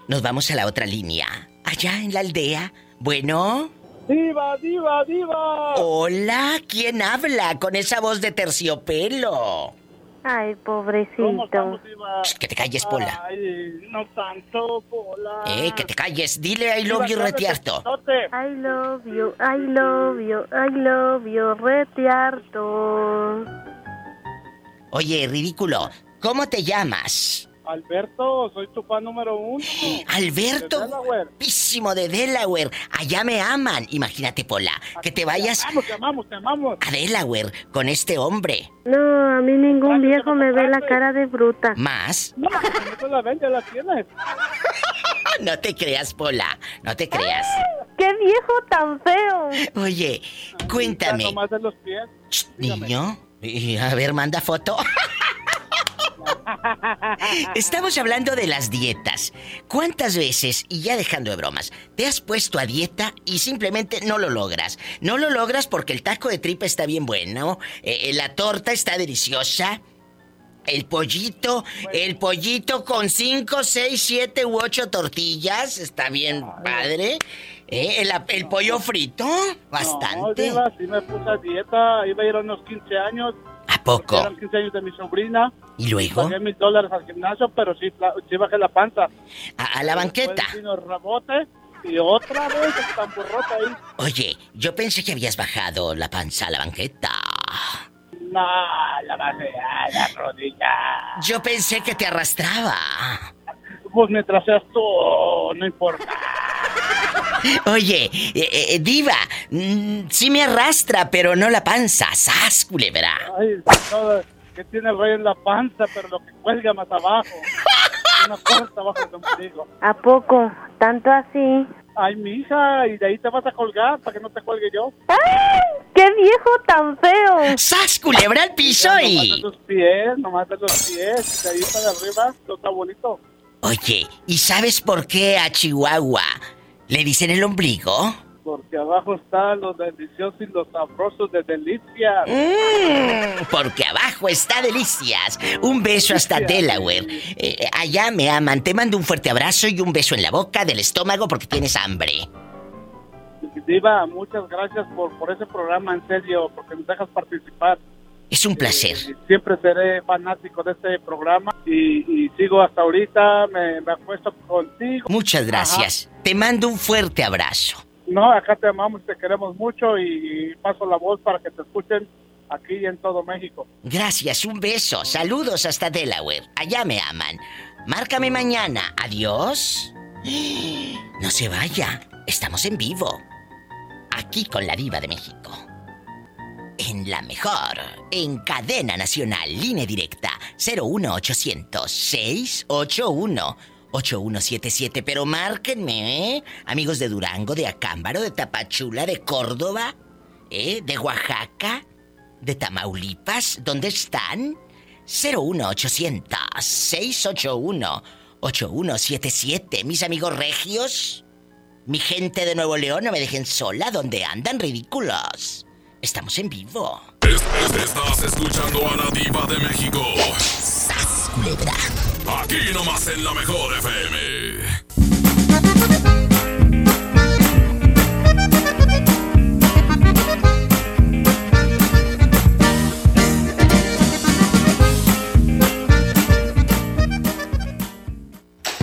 Nos vamos a la otra línea. Allá en la aldea. Bueno. ¡Diva, diva, diva! Hola, ¿quién habla con esa voz de terciopelo? Ay, pobrecito. ¿Cómo estamos, diva? Que te calles, Pola. Ay, no tanto, Pola. Eh, que te calles. Dile I love you, retiarto. I love you, I love you, I love you, retiarto. Oye, ridículo. ¿Cómo te llamas? Alberto, soy tu fan número uno. Alberto, De guapísimo de Delaware. Allá me aman. Imagínate, Pola, que te vayas Te amamos, te amamos, te amamos. a Delaware con este hombre. No, a mí ningún viejo me ve la cara de bruta. ¿Más? No, no te la vende, la tienes. No te creas, Pola. No te creas. ¡Qué viejo tan feo! Oye, cuéntame. Ya nomás de los pies. Niño, a ver, manda foto. Estamos hablando de las dietas. ¿Cuántas veces, y ya dejando de bromas, te has puesto a dieta y simplemente no lo logras? No lo logras porque el taco de tripa está bien bueno, eh, eh, la torta está deliciosa, el pollito, el pollito con 5, 6, 7 u 8 tortillas está bien padre. Eh, el, el pollo frito, No, bastante. Diva, me puse a dieta, iba a ir a unos 15 años. ¿A poco? Eran 15 años de mi sobrina. ¿Y luego? Pagué mis dólares al gimnasio, pero sí, sí bajé la panza. A, a la banqueta. Vino rebote y otra vez ahí. Oye, yo pensé que habías bajado la panza a la banqueta. No, la bajé a la rodilla. Yo pensé que te arrastraba. Pues mientras seas tú, no importa. Oye, eh, eh, diva, mm, sí me arrastra, pero no la panza. ¡Sas, culebra! Ay, todo, que tiene el rey en la panza, pero lo que cuelga más abajo. Una abajo del ombligo. ¿A poco? ¿Tanto así? Ay, mi hija, y de ahí te vas a colgar para que no te cuelgue yo. ¡Qué viejo tan feo! ¡Sas, culebra al piso Nomás de y... los pies, nomás de los pies, de ahí para arriba, todo está bonito. Oye, ¿y sabes por qué a Chihuahua le dicen el ombligo? Porque abajo están los deliciosos y los sabrosos de delicia. Mm, porque abajo está Delicias. Un beso hasta Delaware. Eh, allá me aman. Te mando un fuerte abrazo y un beso en la boca del estómago porque tienes hambre. Diva, muchas gracias por, por ese programa, en serio, porque nos dejas participar. Es un placer. Siempre seré fanático de este programa y, y sigo hasta ahorita, me, me acuesto contigo. Muchas gracias. Te mando un fuerte abrazo. No, acá te amamos, te queremos mucho y paso la voz para que te escuchen aquí y en todo México. Gracias, un beso. Saludos hasta Delaware. Allá me aman. Márcame mañana. Adiós. No se vaya. Estamos en vivo. Aquí con la diva de México. En la mejor. En cadena nacional. Línea directa. 01800 681 8177. Pero márquenme, ¿eh? Amigos de Durango, de Acámbaro, de Tapachula, de Córdoba, ¿eh? De Oaxaca, de Tamaulipas. ¿Dónde están? 01800 681 8177. Mis amigos regios. Mi gente de Nuevo León, no me dejen sola. ¿Dónde andan ridículos? Estamos en vivo. Estás escuchando a la diva de México. Aquí nomás en la mejor FM.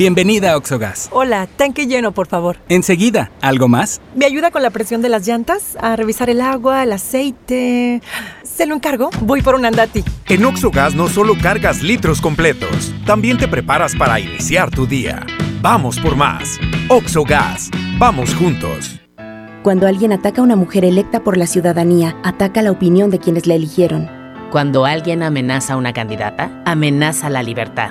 Bienvenida a Oxogas. Hola, tanque lleno, por favor. Enseguida, ¿algo más? ¿Me ayuda con la presión de las llantas? A revisar el agua, el aceite. ¿Se lo encargo? Voy por un andati. En Oxogas no solo cargas litros completos, también te preparas para iniciar tu día. Vamos por más. Oxogas. Vamos juntos. Cuando alguien ataca a una mujer electa por la ciudadanía, ataca la opinión de quienes la eligieron. Cuando alguien amenaza a una candidata, amenaza la libertad.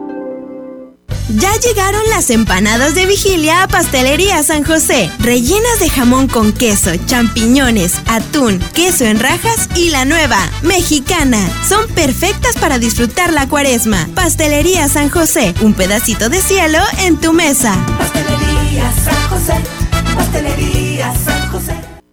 Ya llegaron las empanadas de vigilia a Pastelería San José, rellenas de jamón con queso, champiñones, atún, queso en rajas y la nueva, mexicana. Son perfectas para disfrutar la cuaresma. Pastelería San José, un pedacito de cielo en tu mesa. Pastelería San José, Pastelería San José.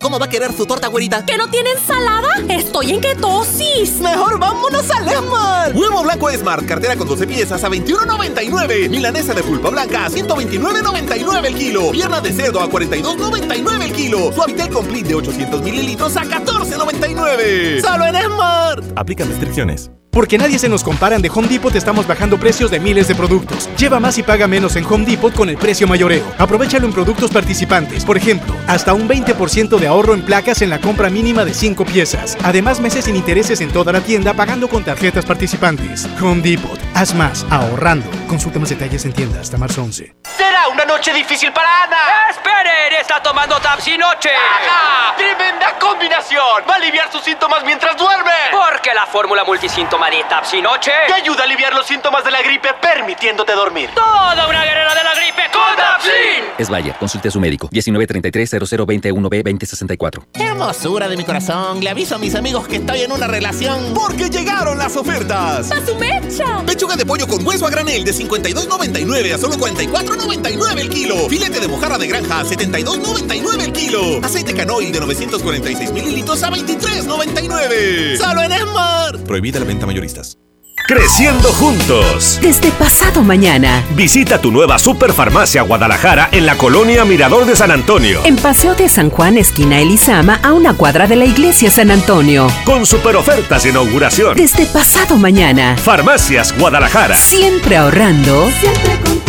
¿Cómo va a querer su torta, güerita? ¿Que no tiene ensalada? Estoy en ketosis. Mejor vámonos a Esmar. Huevo blanco Smart, cartera con 12 piezas a 21.99. Milanesa de pulpa blanca a 129.99 el kilo. Pierna de cerdo a 42.99 el kilo. Suavitel Complete de 800 mililitros a 14.99. Solo en Smart. Aplican restricciones. Porque nadie se nos comparan de Home Depot, estamos bajando precios de miles de productos. Lleva más y paga menos en Home Depot con el precio mayoreo. Aprovechalo en productos participantes. Por ejemplo, hasta un 20% de ahorro en placas en la compra mínima de 5 piezas. Además, meses sin intereses en toda la tienda pagando con tarjetas participantes. Home Depot. Haz más ahorrando. Consulta más detalles en tienda hasta marzo 11. Será una noche difícil para Ana. ¡Esperen! ¡Está tomando Tapsinoche! ¡Ajá! ¡Tremenda combinación! Va a aliviar sus síntomas mientras duerme. Porque la fórmula multisíntoma de Tapsinoche te ayuda a aliviar los síntomas de la gripe permitiéndote dormir. ¡Toda una guerrera de la gripe con Tapsin! Es Bayer, consulte a su médico. 1933-0021B-2064. Hermosura de mi corazón, le aviso a mis amigos que estoy en una relación. Porque llegaron las ofertas. ¡A su mecha! Pechuga de pollo con hueso a granel de 52.99 a solo 44.99 el kilo. Filete de mojarra de granja a 72.99 el kilo. Aceite canoil de 946 mililitros a 23.99. Solo en Smart. Prohibida la venta mayoristas. Creciendo juntos. Desde pasado mañana. Visita tu nueva Superfarmacia Guadalajara en la colonia Mirador de San Antonio. En Paseo de San Juan, esquina Elizama, a una cuadra de la iglesia San Antonio. Con super ofertas de inauguración. Desde pasado mañana. Farmacias Guadalajara. Siempre ahorrando. Siempre contigo.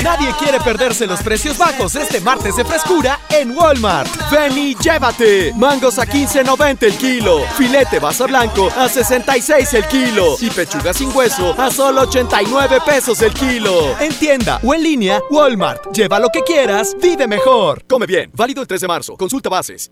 Nadie quiere perderse los precios bajos este martes de frescura en Walmart. Ven y llévate. Mangos a 15.90 el kilo. Filete basa blanco a 66 el kilo. Y pechuga sin hueso a solo 89 pesos el kilo. En tienda o en línea, Walmart. Lleva lo que quieras, vive mejor. Come bien. Válido el 3 de marzo. Consulta bases.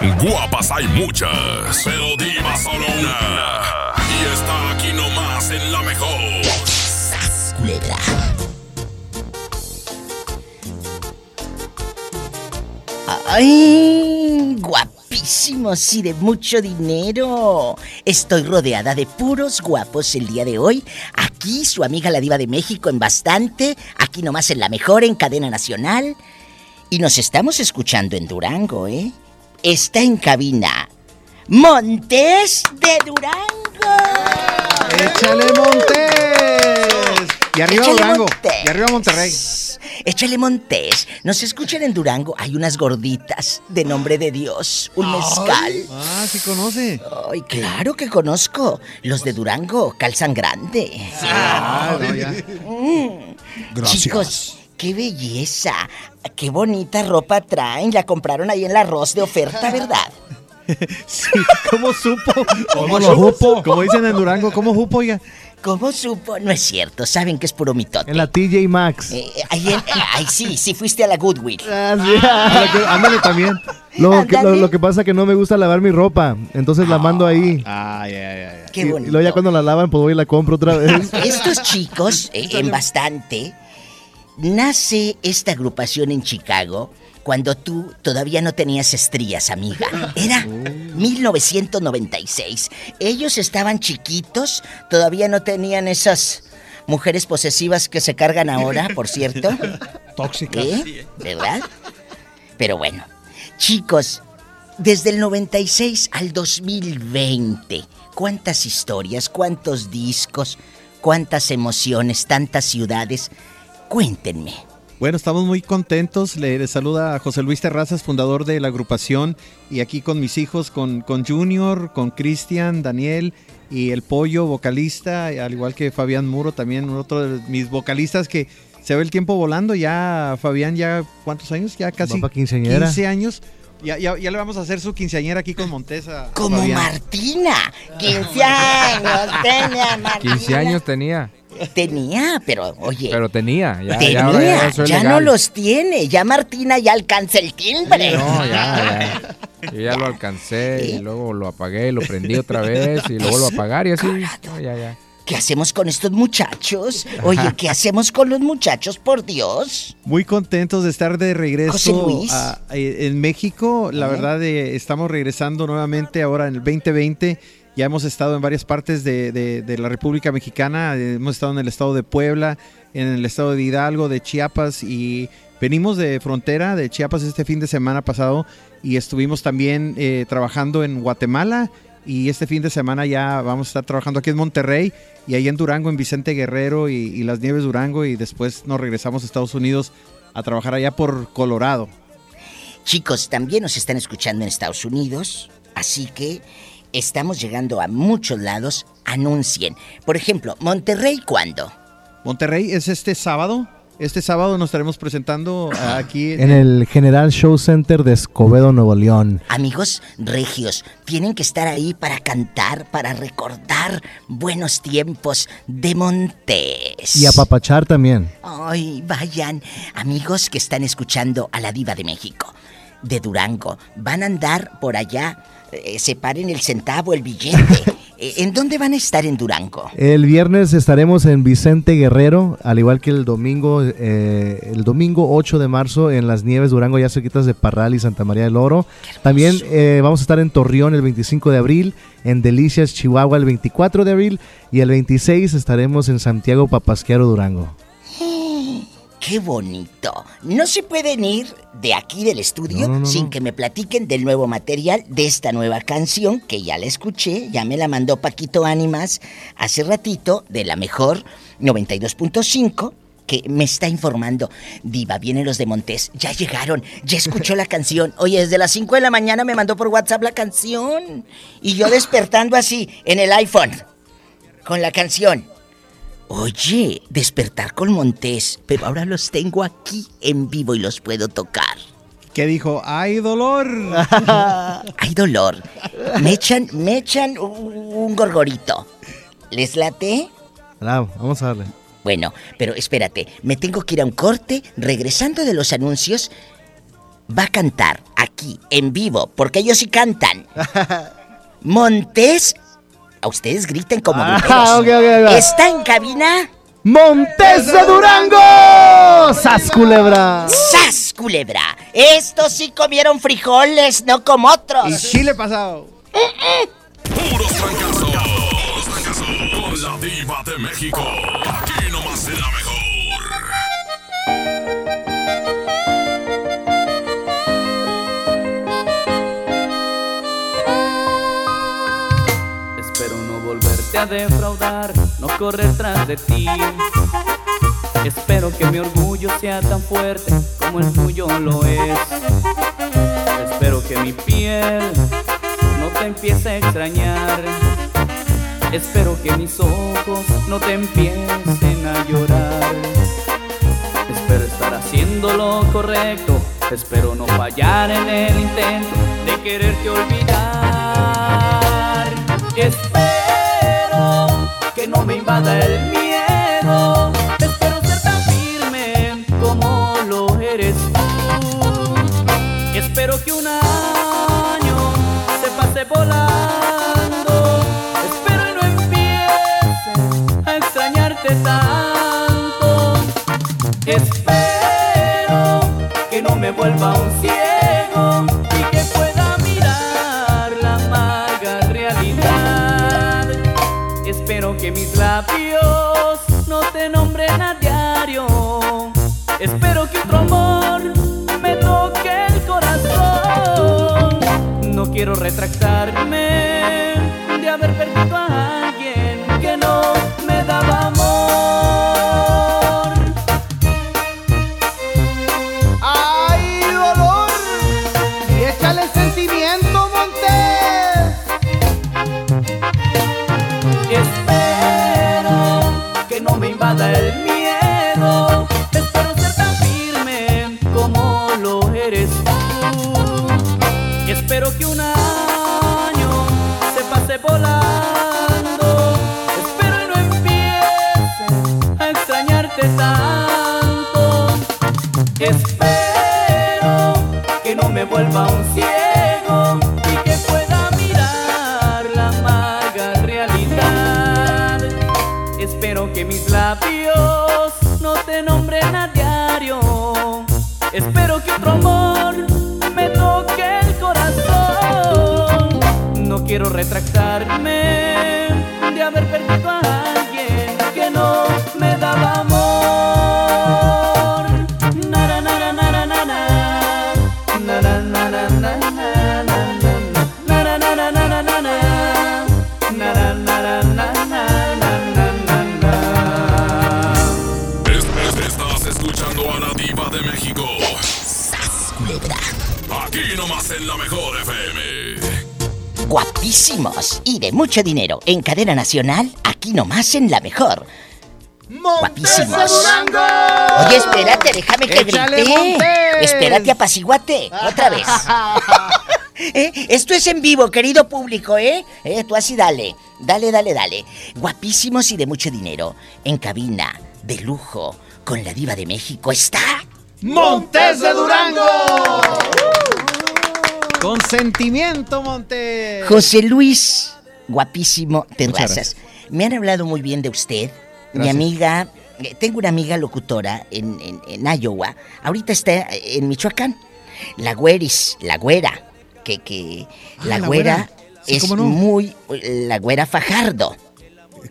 Guapas hay muchas, pero diva solo una. Y está aquí nomás en la mejor. ¡Ay! Guapísimos y de mucho dinero. Estoy rodeada de puros guapos el día de hoy. Aquí su amiga la diva de México en bastante. Aquí nomás en la mejor, en cadena nacional. Y nos estamos escuchando en Durango, ¿eh? Está en cabina. Montes de Durango. ¡Échale Montes! Y arriba Échale Durango. Montes. Y arriba Monterrey. Échale Montes. Nos escuchan en Durango. Hay unas gorditas de nombre de Dios. Un mezcal. Ah, sí conoce. Ay, claro que conozco. Los de Durango calzan grande. Ah, no, ya. Mm. Gracias. Chicos, qué belleza. Qué bonita ropa traen. La compraron ahí en la arroz de oferta, ¿verdad? Sí, ¿cómo supo? ¿Cómo lo supo? Como dicen en Durango, ¿cómo supo, oiga? ¿Cómo supo? No es cierto. Saben que es puro mitote. En la TJ Maxx. Eh, ahí en- eh, ay, sí, sí fuiste a la Goodwill. Ah, sí, Ándale también. Lo que, lo, Ándale. lo que pasa es que no me gusta lavar mi ropa, entonces la mando ahí. Ay, ay, ay. Qué y, y bonito. luego ya cuando la lavan, pues voy y la compro otra vez. Estos chicos, eh, en bastante, nace esta agrupación en Chicago cuando tú todavía no tenías estrías, amiga. Era 1996. Ellos estaban chiquitos, todavía no tenían esas mujeres posesivas que se cargan ahora, por cierto. Tóxicas. ¿Eh? ¿Verdad? Pero bueno, chicos, desde el 96 al 2020, ¿cuántas historias, cuántos discos, cuántas emociones, tantas ciudades? Cuéntenme. Bueno, estamos muy contentos. Le, le saluda a José Luis Terrazas, fundador de la agrupación, y aquí con mis hijos, con, con Junior, con Cristian, Daniel y el Pollo, vocalista, al igual que Fabián Muro, también otro de mis vocalistas que se ve el tiempo volando. Ya, Fabián, ya, ¿cuántos años? Ya casi pa' quinceañera. 15 años. Ya, ya, ya le vamos a hacer su quinceañera aquí con Montesa. Como Martina, 15 años tenía Martina. 15 años tenía. Tenía, pero oye. Pero tenía, ya, tenía, ya, ahora ya ya no los tiene. Ya Martina ya alcanza el timbre. No, ya, ya. Yo ya lo alcancé y luego lo apagué, lo prendí otra vez y lo vuelvo a apagar y así. No, ya, ya. ¿Qué hacemos con estos muchachos? Oye, ¿qué hacemos con los muchachos, por Dios? Muy contentos de estar de José regreso Luis. a- eh, en México. La verdad, eh, estamos regresando nuevamente ahora en el 2020. Ya hemos estado en varias partes de, la República Mexicana. Eh, Hemos estado en el estado de Puebla, en el estado de Hidalgo, de Chiapas y venimos de frontera de Chiapas este fin de semana pasado y estuvimos también eh, trabajando en Guatemala. Y este fin de semana ya vamos a estar trabajando aquí en Monterrey y ahí en Durango, en Vicente Guerrero y las Nieves Durango. Y después nos regresamos a Estados Unidos a trabajar allá por Colorado. Chicos, también nos están escuchando en Estados Unidos, así que estamos llegando a muchos lados. Anuncien. Por ejemplo, Monterrey, ¿cuándo? Monterrey es este sábado. Este sábado nos estaremos presentando aquí En el General Show Center de Escobedo, Nuevo León. Amigos regios, tienen que estar ahí para cantar, para recordar buenos tiempos de Montes. Y a Papachar también. Ay, vayan, amigos que están escuchando a la diva de México, de Durango, van a andar por allá, eh, separen el centavo, el billete. Eh, ¿En dónde van a estar en Durango? El viernes estaremos en Vicente Guerrero, al igual que el domingo, eh, el domingo 8 de marzo en Las Nieves, Durango, ya cerquitas de Parral y Santa María del Oro. También eh, vamos a estar en Torreón el 25 de abril, en Delicias, Chihuahua el 24 de abril y el 26 estaremos en Santiago Papasquiaro, Durango. ¡Qué bonito! No se pueden ir de aquí del estudio No, no, no, sin que me platiquen del nuevo material de esta nueva canción que ya la escuché, ya me la mandó Paquito Ánimas hace ratito de la mejor 92.5 que me está informando. Diva, vienen los de Montés, ya llegaron, ya escuchó la canción. Oye, desde las 5 de la mañana me mandó por WhatsApp la canción. Y yo despertando así en el iPhone con la canción. Oye, despertar con Montés, pero ahora los tengo aquí en vivo y los puedo tocar. ¿Qué dijo? ¡Ay, dolor! Hay dolor. Me echan, me echan un gorgorito. ¿Les late? Bravo, vamos a darle. Bueno, pero espérate, me tengo que ir a un corte. Regresando de los anuncios, va a cantar aquí, en vivo, porque ellos sí cantan. Montés. A ustedes griten como Ah, gruperos. ok, ok, ok. ¿Está en cabina? ¡Montes de Durango! ¡Sas culebra! ¡Sas, culebra! Estos sí comieron frijoles, no como otros. Y chile pasado. Puros fracasos. Puros fracasos. Con la diva de México. Aquí nomás la mejor. A defraudar, no correr tras de ti. Espero que mi orgullo sea tan fuerte como el tuyo lo es. Espero que mi piel no te empiece a extrañar. Espero que mis ojos no te empiecen a llorar. Espero estar haciendo lo correcto. Espero no fallar en el intento de quererte olvidar. Espero que no me invada el miedo. Espero ser tan firme como lo eres tú. Espero que un año se pase volando. Espero y no empiece a extrañarte tanto. Espero que no me vuelva un ciego quiero no Y de mucho dinero. En cadena nacional, aquí nomás en la mejor. Guapísimos. Oye, espérate, déjame que ¡Échale, grite. Montes! Espérate, apaciguate. Otra vez. ¿Eh? Esto es en vivo, querido público, ¿eh? ¿eh? Tú así dale. Dale, dale, dale. Guapísimos y de mucho dinero. En cabina, de lujo, con la diva de México está... ¡Montes de Durango! Con sentimiento, Montes. José Luis, guapísimo Terrazas. Me han hablado muy bien de usted. Mi amiga, eh, tengo una amiga locutora en, en- en Iowa. Ahorita está en Michoacán. La güeris, la güera. Que, que Ah, la, la güera, güera. Sí, es no. muy. La güera Fajardo.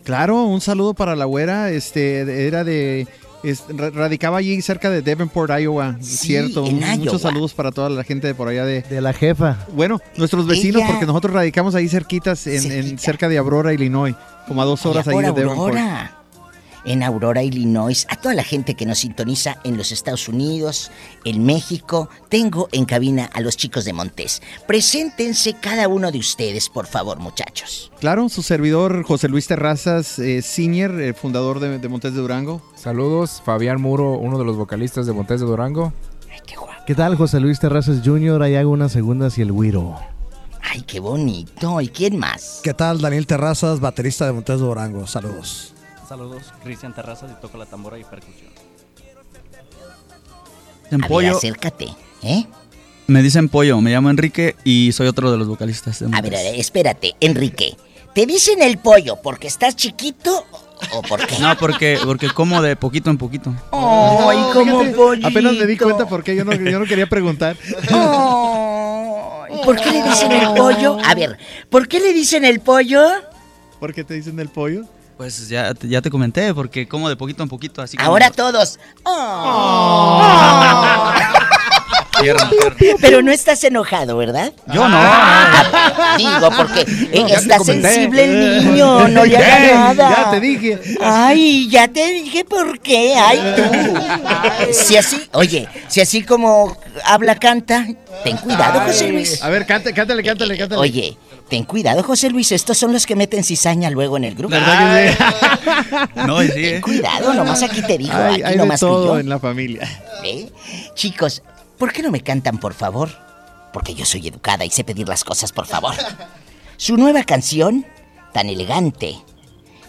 Claro, un saludo para la güera. Este, era de. Es- ra- radicaba allí cerca de Davenport, Iowa. Cierto. en Muchos saludos para toda la gente de por allá de. De la jefa. Bueno, nuestros vecinos, Ella- porque nosotros radicamos ahí cerquitas, en, en- cerca de Aurora, Illinois. Como a dos horas Allá ahí por de Davenport. En Aurora, Illinois, a toda la gente que nos sintoniza en los Estados Unidos, en México, tengo en cabina a los chicos de Montes. Preséntense cada uno de ustedes, por favor, muchachos. Claro, su servidor José Luis Terrazas, eh, senior, eh, fundador de, de Montes de Durango. Saludos, Fabián Muro, uno de los vocalistas de Montes de Durango. ¿Qué tal, José Luis Terrazas Jr.? Ahí hago unas segundas y el güiro. Ay, qué bonito. ¿Y quién más? ¿Qué tal? Daniel Terrazas, baterista de Montes de Durango. Saludos. Saludos, Cristian Terrazas y toco la tambora y percusión. A ver, pollo. acércate, ¿eh? Me dicen pollo, me llamo Enrique y soy otro de los vocalistas. De A ver, Montes. a ver, espérate, Enrique. ¿Te dicen el pollo porque estás chiquito o por qué? No, porque, porque como de poquito en poquito. Ay, No, como pollito. Apenas me di cuenta porque yo no, yo no quería preguntar. Ay, ¿Por qué le dicen el pollo? A ver, ¿por qué le dicen el pollo? ¿Por qué te dicen el pollo? Pues ya, te- ya te comenté, porque como de poquito en poquito, así como- Ahora Pero no estás enojado, ¿verdad? Yo no. Digo, porque eh, te está sensible el niño, no le haga nada. ya te dije. Ay, ya te dije por qué. Ay, tú. Si así, oye, si así como habla, canta, ten cuidado, José Luis. A ver, cántale, cántale, cántale, cántale. Oye, ten cuidado, José Luis. Estos son los que meten cizaña luego en el grupo. No, y sí, Ten eh. cuidado, nomás aquí te digo, Hay, aquí hay de nomás y todo yo. en la familia. ¿Eh? Chicos, ¿por qué no me cantan, por favor? Porque yo soy educada y sé pedir las cosas, por favor. Su nueva canción, tan elegante,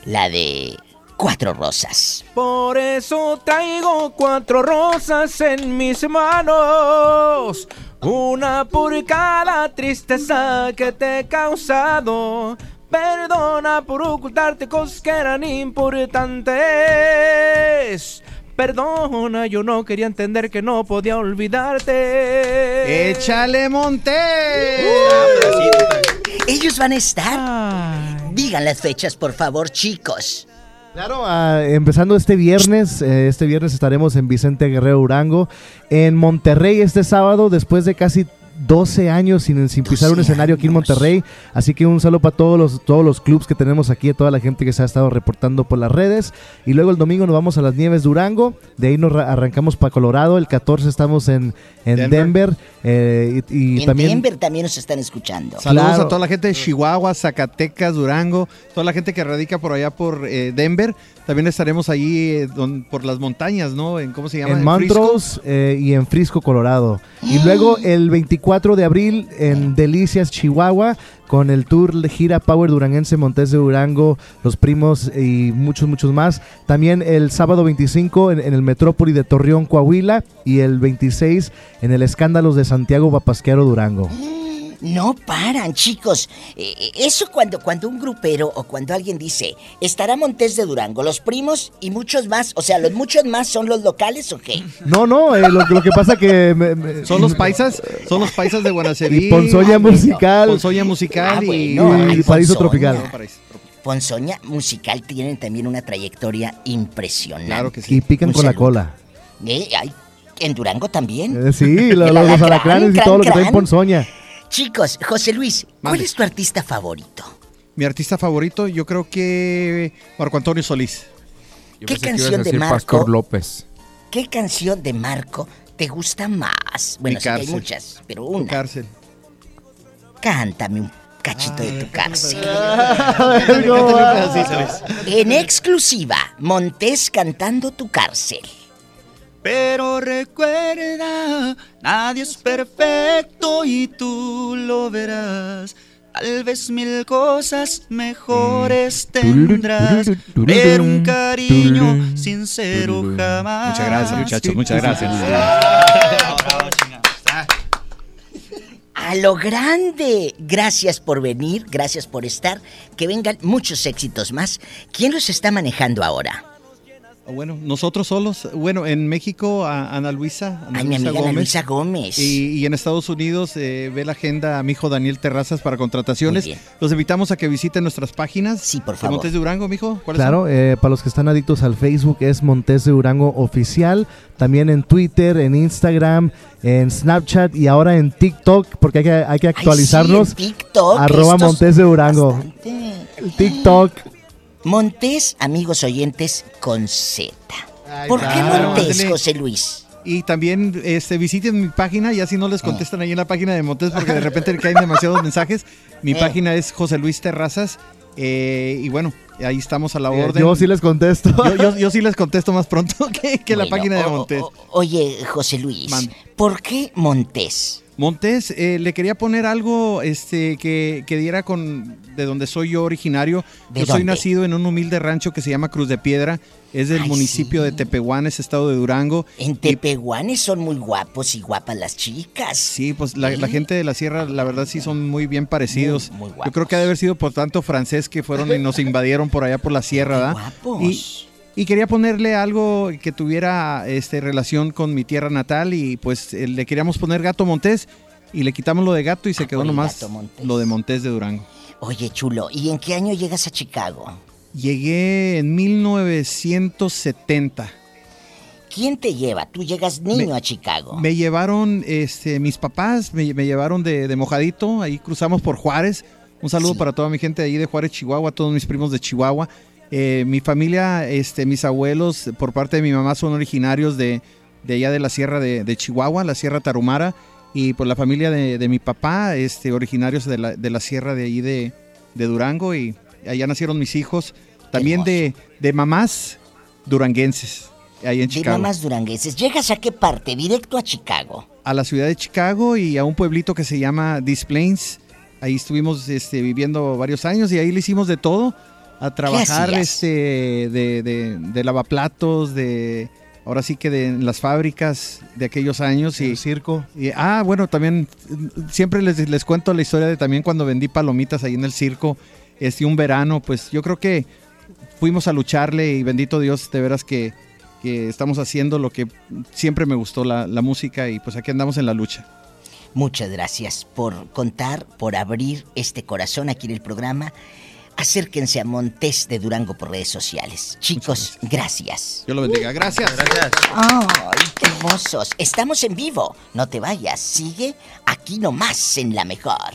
la de Cuatro Rosas. Por eso traigo cuatro rosas en mis manos. Una por cada tristeza que te he causado. Perdona por ocultarte cosas que eran importantes. Perdona, yo no quería entender que no podía olvidarte. ¡Échale, Monte! Ellos van a estar. Digan las fechas, por favor, chicos. Claro, ah, empezando este viernes, eh, este viernes estaremos en Vicente Guerrero Durango, en Monterrey este sábado, después de casi 12 años sin, sin pisar un escenario aquí en Monterrey. Así que un saludo para todos los, todos los clubs que tenemos aquí, a toda la gente que se ha estado reportando por las redes. Y luego el domingo nos vamos a las Nieves Durango, de ahí nos ra- arrancamos para Colorado, el 14 estamos en, en Denver. Denver. eh, y, y en también... Denver también nos están escuchando. Saludos Claro. a toda la gente de Chihuahua, Zacatecas, Durango, toda la gente que radica por allá por eh, Denver. También estaremos allí eh, don- por las montañas, ¿no? En, ¿Cómo se llama? En Frisco. Montrose eh, y en Frisco, Colorado. Y luego el 24 de abril en Delicias, Chihuahua, con el tour de gira Power Duranguense Montes de Durango, Los Primos y muchos, muchos más. También el sábado 25 en, en el Metrópoli de Torreón, Coahuila y el 26 en el Escándalos de Santiago Papasquero, Durango. No paran, chicos. Eh, eh, Eso cuando, cuando un grupero o cuando alguien dice, estará Montes de Durango, los primos y muchos más. O sea, ¿los muchos más son los locales o qué? No, no, eh, lo, lo que pasa que... me- me- Son los paisas, son los paisas de Guanaceví. Y Ponzoña Musical. Ponzoña musical Ah, y, bueno, y ay, Paraíso. Tropical. Ponzoña Musical tienen también una trayectoria impresionante. Claro que Y pican Un con la cola. Eh, ay, en Durango también. Eh, sí, los alacranes y todo lo que trae crán. Ponzoña. Chicos, José Luis, ¿cuál Mande. es tu artista favorito? Mi artista favorito, yo creo que Marco Antonio Solís. Yo ¿Qué canción de Marco? Pastor López. ¿Qué canción de Marco te gusta más? Bueno, sí que hay muchas, pero Tu una. cárcel. Cántame un cachito de tu cárcel. En exclusiva, Montés cantando tu cárcel. Pero recuerda, nadie es perfecto y tú lo verás. Tal vez mil cosas mejores tendrás, pero un cariño sincero jamás. Muchas gracias, muchachos, muchas gracias. A lo grande. Gracias por venir, gracias por estar. Que vengan muchos éxitos más. ¿Quién los está manejando ahora? Bueno, nosotros solos. Bueno, en México, a Ana Luisa. Ana Ay, mi amiga Ana Luisa Gómez. Y, y en Estados Unidos eh, ve la agenda a mi hijo Daniel Terrazas para contrataciones. Muy bien. Los invitamos a que visiten nuestras páginas. Sí, por favor. Montes de Durango, mijo. ¿Cuáles Claro, eh, para los que están adictos al Facebook es Montes de Durango Oficial, también en Twitter, en Instagram, en Snapchat y ahora en TikTok, porque hay que, hay que actualizarnos. sí, en TikTok, Arroba Montes de Durango. El TikTok. Montés, amigos oyentes, con Z. ¿Por qué Montés. José Luis? Y también este, visiten mi página, ya si no les contestan ahí en la página de Montes porque de repente le caen demasiados mensajes. Mi Eh. página es José Luis Terrazas. eh, y bueno, ahí estamos a la Eh, orden. yo sí les contesto. Yo, yo- yo sí les contesto más pronto que, que la página de o- Montes. o- oye, José Luis. ¿por qué Montés? Montes, eh, le quería poner algo este, que, que diera con de donde soy yo originario. ¿De yo soy nacido en un humilde rancho que se llama Cruz de Piedra. Es del Ay, municipio de Tepehuanes, estado de Durango. En Tepehuanes son muy guapos y guapas las chicas. Sí, pues la, la gente de la sierra, la verdad sí son muy bien parecidos. Muy- muy Yo creo que ha de haber sido por tanto francés que fueron y nos invadieron por allá por la sierra, ¿verdad? guapos. Y, y quería ponerle algo que tuviera este, relación con mi tierra natal y pues eh, le queríamos poner Gato Montés y le quitamos lo de gato y se quedó por el nomás lo de Montés de Durango. Oye, chulo, ¿y en qué año llegas a Chicago? Llegué en 1970. ¿Quién te lleva? Tú llegas niño a Chicago. Me llevaron este, mis papás, me, me llevaron de, de mojadito, ahí cruzamos por Juárez. Un saludo para toda mi gente de ahí de Juárez, Chihuahua, todos mis primos de Chihuahua. Eh, mi familia, este, mis abuelos, por parte de mi mamá, son originarios de, de allá de la sierra de, de Chihuahua, la sierra Tarumara. Y por la familia de, de mi papá, este, originarios de la, de la sierra de ahí de, de Durango. Y allá nacieron mis hijos. También de, de mamás duranguenses, ahí en De Chicago. mamás durangueses. ¿Llegas a qué parte? Directo a Chicago. a la ciudad de Chicago y a un pueblito que se llama Des Plains. Ahí estuvimos este, viviendo varios años y ahí le hicimos de todo. A trabajar este, de, de, de lavaplatos, de ahora sí que de en las fábricas de aquellos años. Y, circo. y- ah, bueno, también siempre les, les cuento la historia de también cuando vendí palomitas ahí en el circo. Este, un verano, pues yo creo que fuimos a lucharle y bendito Dios, de veras que, que estamos haciendo lo que siempre me gustó, la, la música, y pues aquí andamos en la lucha. Muchas gracias por contar, por abrir este corazón aquí en el programa. Acérquense a Montés de Durango por redes sociales. Chicos, gracias. Dios lo bendiga. Gracias. Gracias. ¡Ay, qué hermosos! Estamos en vivo. No te vayas. Sigue aquí nomás en la mejor.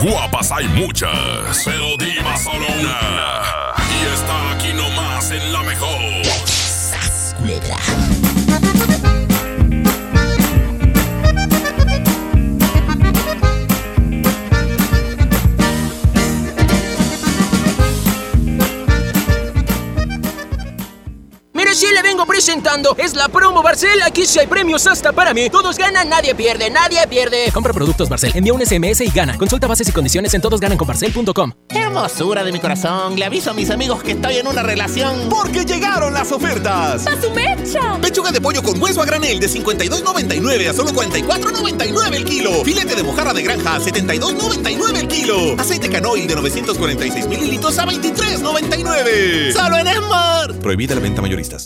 Guapas hay muchas, pero diva solo una. Y está aquí nomás en la mejor. Si le vengo presentando. Es la promo Barcel. Aquí sí hay premios hasta para mí. Todos ganan, nadie pierde, nadie pierde. Compra productos Barcel, envía un SMS y gana. Consulta bases y condiciones en todosgananconbarcel.com. Hermosura de mi corazón, le aviso a mis amigos que estoy en una relación. Porque llegaron las ofertas. ¡A su mecha! Pechuga de pollo con hueso a granel de 52.99 a solo 44.99 el kilo. Filete de mojarra de granja a 72.99 el kilo. Aceite canoil de 946 mililitros a 23.99. Solo en Esmar. Prohibida la venta mayoristas.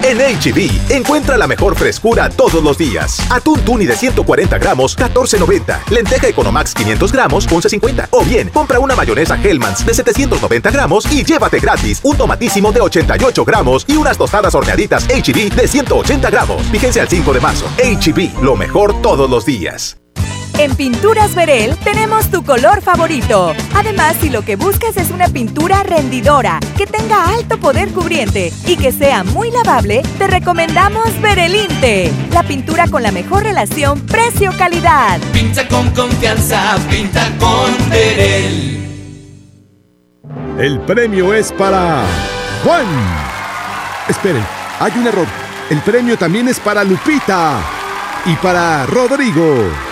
En HB, encuentra la mejor frescura todos los días. Atún tuni de 140 gramos, 14.90. Lenteja Economax 500 gramos, 11.50. O bien, compra una mayonesa Hellmann's de 790 gramos y llévate gratis un tomatísimo de 88 gramos y unas tostadas horneaditas HB de 180 gramos. Fíjense al 5 de marzo. HB, lo mejor todos los días. En Pinturas Verel tenemos tu color favorito. Además, si lo que buscas es una pintura rendidora, que tenga alto poder cubriente y que sea muy lavable, te recomendamos Verelinte, la pintura con la mejor relación precio-calidad. Pinta con confianza, pinta con Verel. El premio es para Juan. Esperen, hay un error. El premio también es para Lupita y para Rodrigo.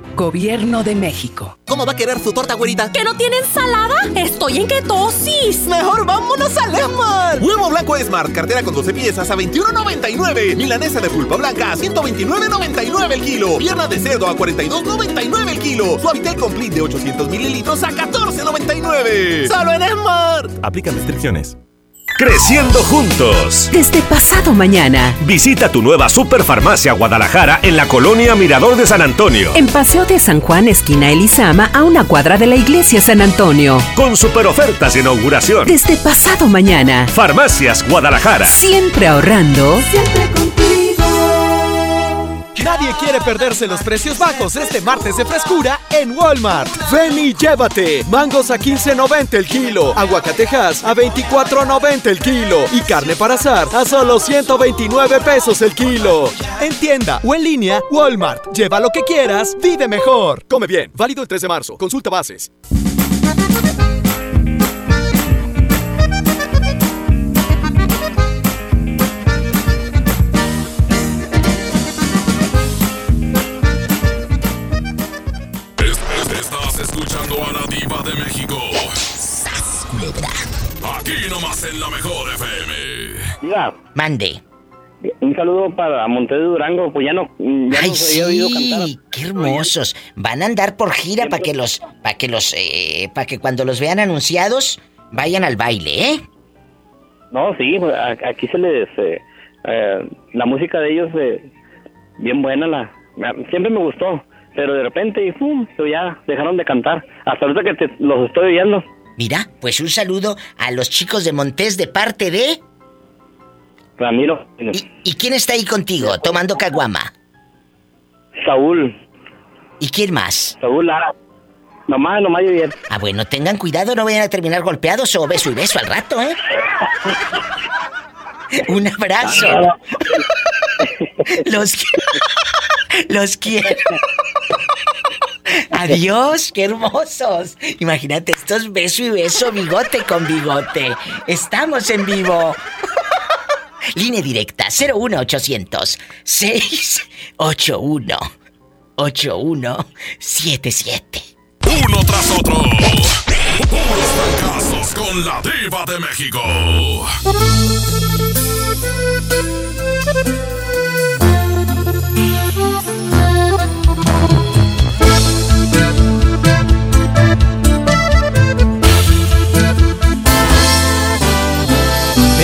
Gobierno de México. ¿Cómo va a querer su torta, güerita? ¿Que no tiene ensalada? Estoy en ketosis. Mejor vámonos al Esmar. Huevo blanco Esmar, cartera con 12 piezas a 21.99. Milanesa de pulpa blanca a 129.99 el kilo. Pierna de cerdo a 42.99 el kilo. Suavitel Complete de 800 mililitros a 14.99. Solo en Esmar. Aplican restricciones. Creciendo juntos. Desde pasado mañana. Visita tu nueva Superfarmacia Guadalajara en la colonia Mirador de San Antonio. En Paseo de San Juan, esquina Elizama, a una cuadra de la iglesia San Antonio. Con super ofertas de inauguración. Desde pasado mañana. Farmacias Guadalajara. Siempre ahorrando. Siempre contigo. Nadie quiere perderse los precios bajos este martes de frescura en Walmart. Ven y llévate. Mangos a 15.90 el kilo. Aguacatejas a 24.90 el kilo. Y carne para asar a solo 129 pesos el kilo. En tienda o en línea, Walmart. Lleva lo que quieras, vive mejor. Come bien. Válido el 3 de marzo. Consulta bases. Mande. un saludo para Montes de Durango, pues ya no, ya Ay, no había oído cantar. sí, qué hermosos. Van a andar por gira para que los, para que los, eh, para que cuando los vean anunciados vayan al baile, ¿eh? No, sí, pues, aquí se les... eh, eh, la música de ellos, bien buena, la siempre me gustó, pero de repente, y ¡pum!, ya dejaron de cantar. Hasta ahorita que te- los estoy oyendo. Mira, pues un saludo a los chicos de Montés de parte de. Ramiro. ¿Y quién está ahí contigo tomando caguama? Saúl. ¿Y quién más? Saúl Lara. Nomás, nomás yo. Ah, bueno, tengan cuidado, no vayan a terminar golpeados o beso y beso al rato, ¿eh? Un abrazo. Los quiero. Los quiero. Adiós, qué hermosos. Imagínate, estos beso y beso, bigote con bigote. Estamos en vivo. Línea directa 01800 681 8177. Uno tras otro. Puros fracasos con la diva de México.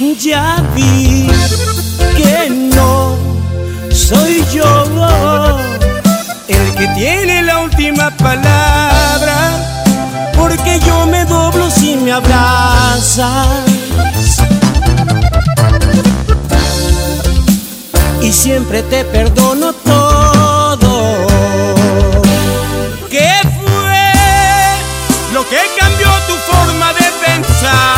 Ya vi que no soy yo el que tiene la última palabra, porque yo me doblo si me abrazas. Y siempre te perdono todo. ¿Qué fue lo que cambió tu forma de pensar?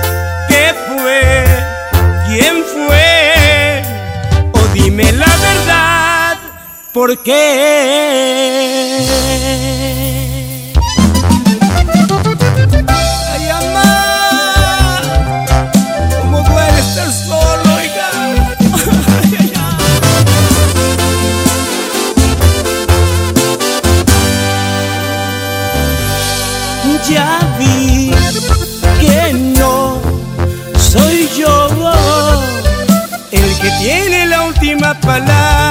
ay, ay. Ya vi que no soy yo el que tiene la última palabra,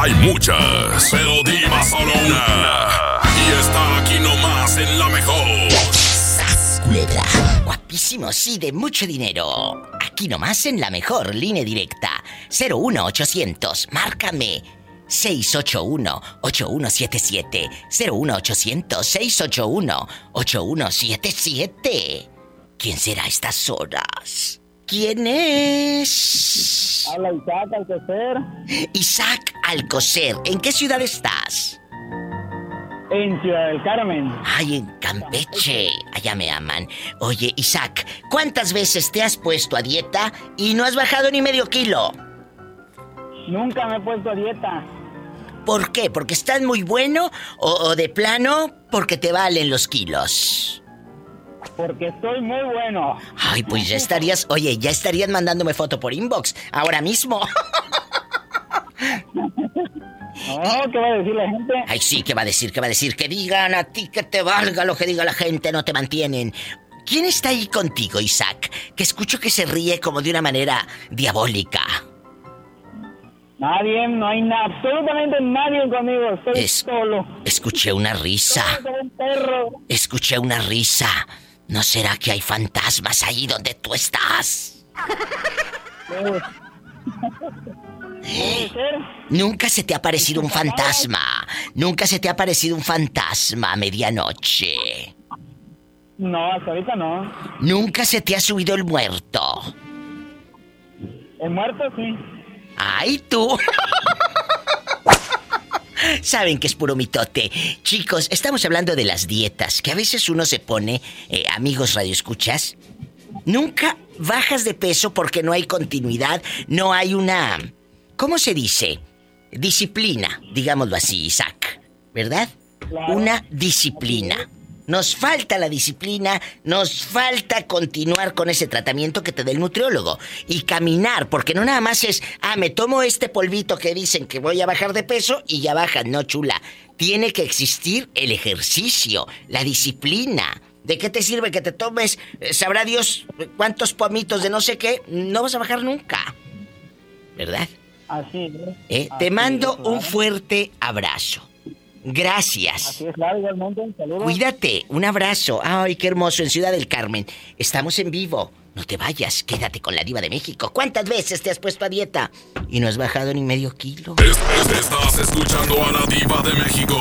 Hay muchas, pero diva solo una. Y está aquí nomás en la mejor. Culebra. Guapísimo, sí, de mucho dinero. Aquí nomás en la mejor línea directa. 01800, márcame. 681-8177. 01800-681-8177. ¿Quién será a estas horas? ¿Quién es? Habla Isaac Alcocer. Isaac Alcocer. ¿En qué ciudad estás? En Ciudad del Carmen. Ay, en Campeche. Allá me aman. Oye, Isaac, ¿cuántas veces te has puesto a dieta y no has bajado ni medio kilo? Nunca me he puesto a dieta. ¿Por qué? ¿Porque estás muy bueno o, o de plano porque te valen los kilos? Porque estoy muy bueno. Ay, pues ya estarías, oye, ya estarías mandándome foto por inbox ahora mismo. No, ¿qué va a decir la gente? Ay, sí, ¿qué va a decir? ¿Qué va a decir? Que digan a ti que te valga lo que diga la gente, no te mantienen. ¿Quién está ahí contigo, Isaac? Que escucho que se ríe como de una manera diabólica. Nadie, no hay na- absolutamente nadie conmigo. Estoy Es- solo. Escuché una risa. Soy. Escuché una risa. ¿No será que hay fantasmas ahí donde tú estás? Nunca se te ha aparecido un fantasma. Nunca se te ha aparecido un fantasma a medianoche. No, hasta ahorita no. Nunca se te ha subido el muerto. El muerto sí. ¡Ay, tú! Saben que es puro mitote. Chicos, estamos hablando de las dietas, que a veces uno se pone, eh, amigos radioescuchas, nunca bajas de peso porque no hay continuidad, no hay una... ¿Cómo se dice? Disciplina, digámoslo así, Isaac. ¿Verdad? Una disciplina. Nos falta la disciplina, nos falta continuar con ese tratamiento que te dé el nutriólogo y caminar, porque no nada más es, ah, me tomo este polvito que dicen que voy a bajar de peso y ya bajas, no chula. Tiene que existir el ejercicio, la disciplina. ¿De qué te sirve que te tomes, eh, sabrá Dios, cuántos pomitos de no sé qué? No vas a bajar nunca. ¿Verdad? Así es. Eh, Así te mando un fuerte abrazo. Gracias. Así es, claro, igualmente, un saludo. Cuídate, un abrazo. Ay, qué hermoso, en Ciudad del Carmen. Estamos en vivo. No te vayas, quédate con la diva de México. ¿Cuántas veces te has puesto a dieta? Y no has bajado ni medio kilo. Estás escuchando a la diva de México.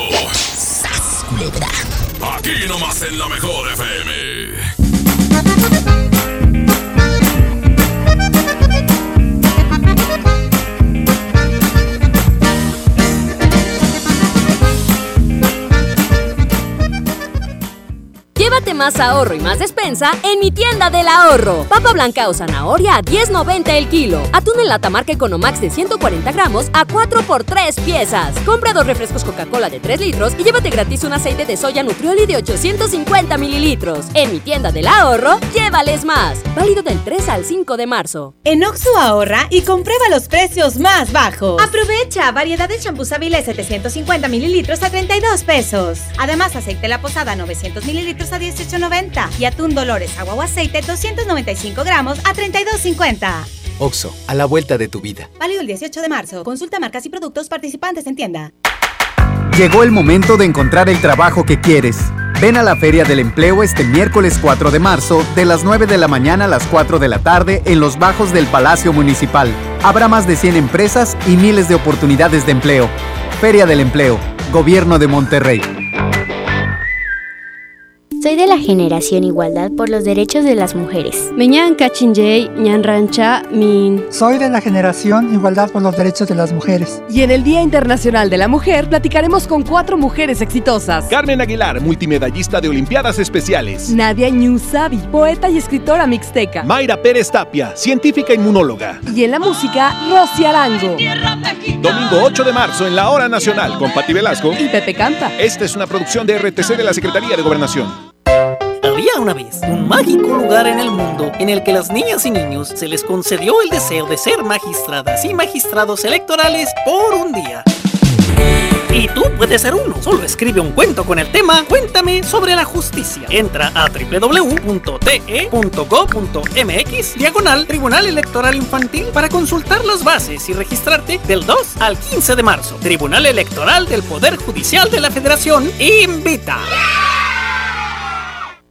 Aquí nomás en la mejor FM. Llévate más ahorro y más despensa en mi tienda del ahorro. Papa blanca o zanahoria a 10.90 el kilo. Atún en lata marca Economax de 140 gramos a 4 por 3 piezas. Compra dos refrescos Coca-Cola de 3 litros y llévate gratis un aceite de soya Nutrioli de 850 mililitros. En mi tienda del ahorro, llévales más. Válido del 3 al 5 de marzo. En Oxo ahorra y comprueba los precios más bajos. Aprovecha variedad de champús Avilés 750 mililitros a 32 pesos. Además, aceite La Posada 900 mililitros a 18.90 y atún Dolores agua o aceite 295 gramos a 32.50. Oxo, a la vuelta de tu vida. Válido el 18 de marzo. Consulta marcas y productos participantes en tienda. Llegó el momento de encontrar el trabajo que quieres. Ven a la Feria del Empleo este miércoles 4 de marzo, de las 9 de la mañana a las 4 de la tarde, en los bajos del Palacio Municipal. Habrá más de 100 empresas y miles de oportunidades de empleo. Feria del Empleo, Gobierno de Monterrey. Soy de la generación Igualdad por los Derechos de las Mujeres. Meñan Cachinjay, Ñan Rancha, Min. Soy de la generación Igualdad por los Derechos de las Mujeres. Y en el Día Internacional de la Mujer platicaremos con cuatro mujeres exitosas. Carmen Aguilar, multimedallista de Olimpiadas Especiales. Nadia Ñusabi, poeta y escritora mixteca. Mayra Pérez Tapia, científica inmunóloga. Y en la música, Rosy Arango. Domingo 8 de marzo en la Hora Nacional con Pati Velasco. Y Pepe Canta. Esta es una producción de RTC de la Secretaría de Gobernación. Había una vez un mágico lugar en el mundo en el que las niñas y niños se les concedió el deseo de ser magistradas y magistrados electorales por un día. Y tú puedes ser uno. Solo escribe un cuento con el tema Cuéntame sobre la justicia. Entra a www.te.gov.mx diagonal Tribunal Electoral Infantil para consultar las bases y registrarte del 2 al 15 de marzo. Tribunal Electoral del Poder Judicial de la Federación invita.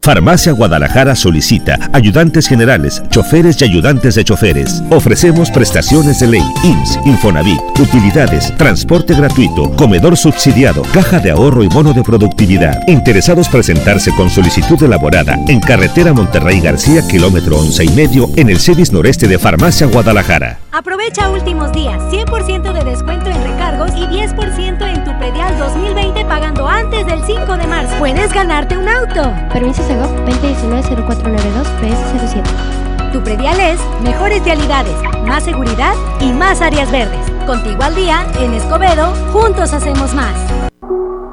Farmacia Guadalajara solicita ayudantes generales, choferes y ayudantes de choferes. Ofrecemos prestaciones de ley, IMSS, Infonavit, utilidades, transporte gratuito, comedor subsidiado, caja de ahorro y bono de productividad. Interesados presentarse con solicitud elaborada en carretera Monterrey García, kilómetro once y medio, en el CEDIS noreste de Farmacia Guadalajara. Aprovecha últimos días, 100% de descuento en recargos y 10% en tu predial 2020 pagando antes del 5 de marzo. Puedes ganarte un auto. Permiso Segov 2019-0492-PS07. Tu predial es mejores vialidades, más seguridad y más áreas verdes. Contigo al día, en Escobedo, juntos hacemos más.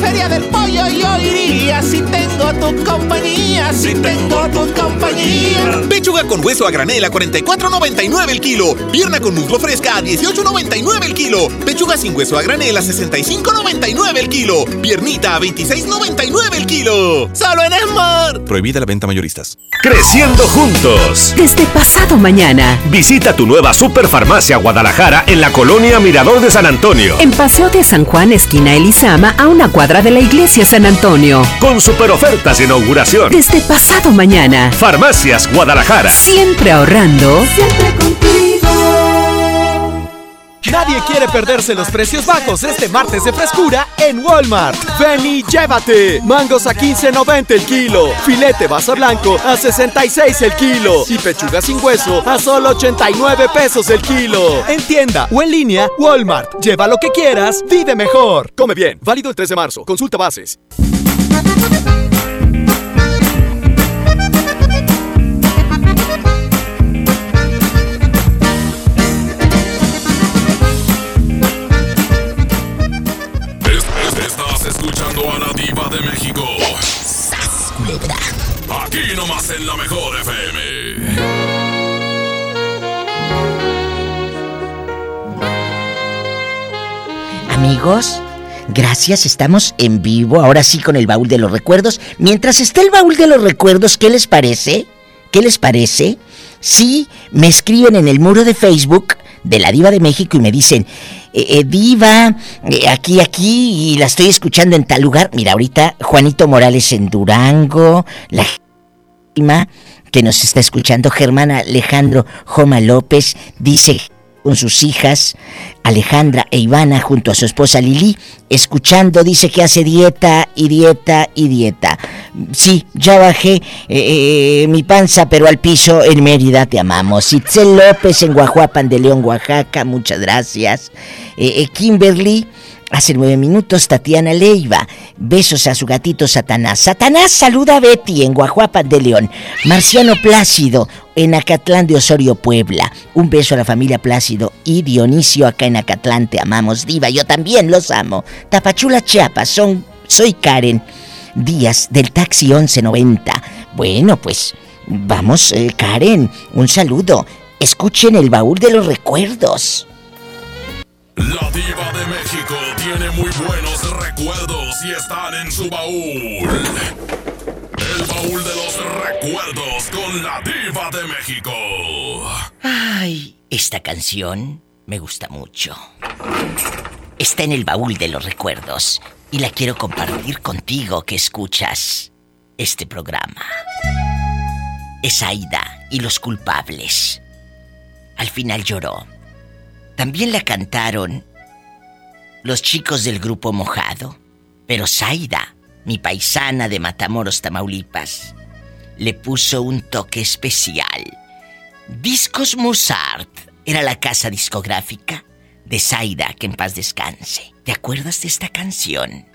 Feria del pollo yo iría si tengo tengo tu compañía, si tengo tu compañía. Pechuga con hueso a granel a 44.99 el kilo. Pierna con muslo fresca a 18.99 el kilo. Pechuga sin hueso a granel a 65.99 el kilo. Piernita a 26.99 el kilo. Solo en Esmar. Prohibida la venta mayoristas. Creciendo juntos. Desde pasado mañana. Visita tu nueva Superfarmacia Guadalajara en la colonia Mirador de San Antonio. En Paseo de San Juan, esquina Elizama, a una cuadra de la iglesia San Antonio. Con super ofertas de inauguración. Desde pasado mañana. Farmacias Guadalajara. Siempre ahorrando. Siempre contigo. Nadie quiere perderse los precios bajos este martes de frescura en Walmart. Ven y llévate. Mangos a 15.90 el kilo. Filete basa blanco a 66 el kilo. Y pechuga sin hueso a solo 89 pesos el kilo. En tienda o en línea, Walmart. Lleva lo que quieras, vive mejor. Come bien. Válido el 3 de marzo. Consulta bases. Mejor FM. Amigos, gracias, estamos en vivo, ahora sí con el baúl de los recuerdos. Mientras está el baúl de los recuerdos, ¿qué les parece? ¿Qué les parece? Sí, me escriben en el muro de Facebook de la Diva de México y me dicen, eh, eh, Diva, eh, aquí, aquí, y la estoy escuchando en tal lugar. Mira, ahorita Juanito Morales en Durango, la que nos está escuchando, Germán Alejandro Joma López, dice con sus hijas, Alejandra e Ivana, junto a su esposa Lili, escuchando, dice que hace dieta y dieta y dieta. Sí, ya bajé eh, eh, mi panza, pero al piso en Mérida te amamos. Itzel López en Guajuapan de León, Oaxaca, muchas gracias. Eh, Kimberly, hace nueve minutos, Tatiana Leiva, besos a su gatito Satanás. Satanás saluda a Betty en Guajuapan de León. Marciano Plácido en Acatlán de Osorio, Puebla. Un beso a la familia Plácido y Dionisio acá en Acatlán, te amamos, diva, yo también los amo. Tapachula, Chiapas, son, soy Karen Díaz del Taxi 1190. Bueno, pues vamos, eh, Karen, un saludo. Escuchen el baúl de los recuerdos. La diva de México tiene muy buenos recuerdos y están en su baúl. El baúl de los recuerdos con la diva de México. Ay, esta canción me gusta mucho. Está en el baúl de los recuerdos y la quiero compartir contigo que escuchas este programa. Es Aida y los culpables. Al final lloró. También la cantaron los chicos del grupo Mojado, pero Zaida, mi paisana de Matamoros, Tamaulipas, le puso un toque especial. Discos Mozart era la casa discográfica de Zaida, que en paz descanse. ¿Te acuerdas de esta canción?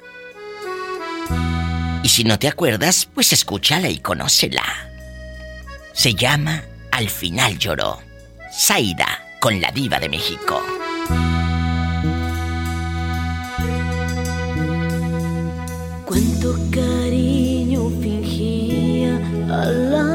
Y si no te acuerdas, pues escúchala y conócela. Se llama Al final lloró. Zaida con la diva de México. Cuánto cariño fingía al lado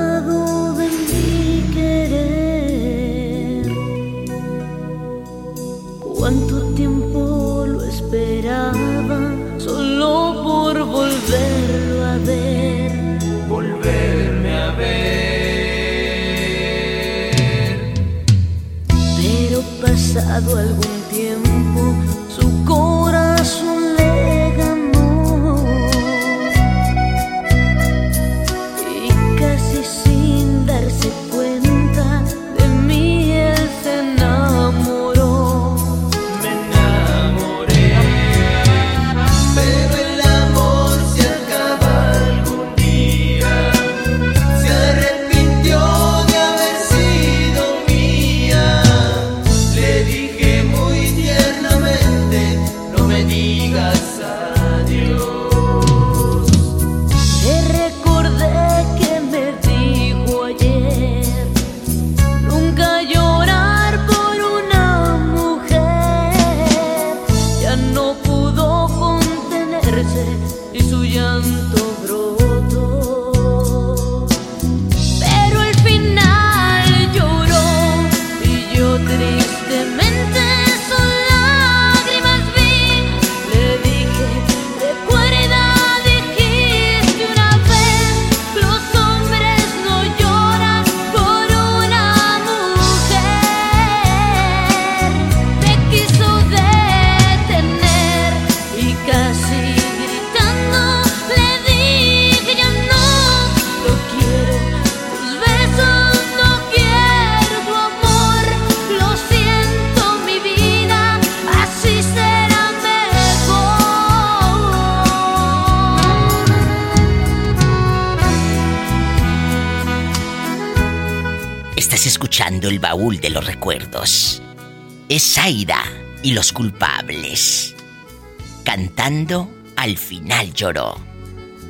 Al final lloró.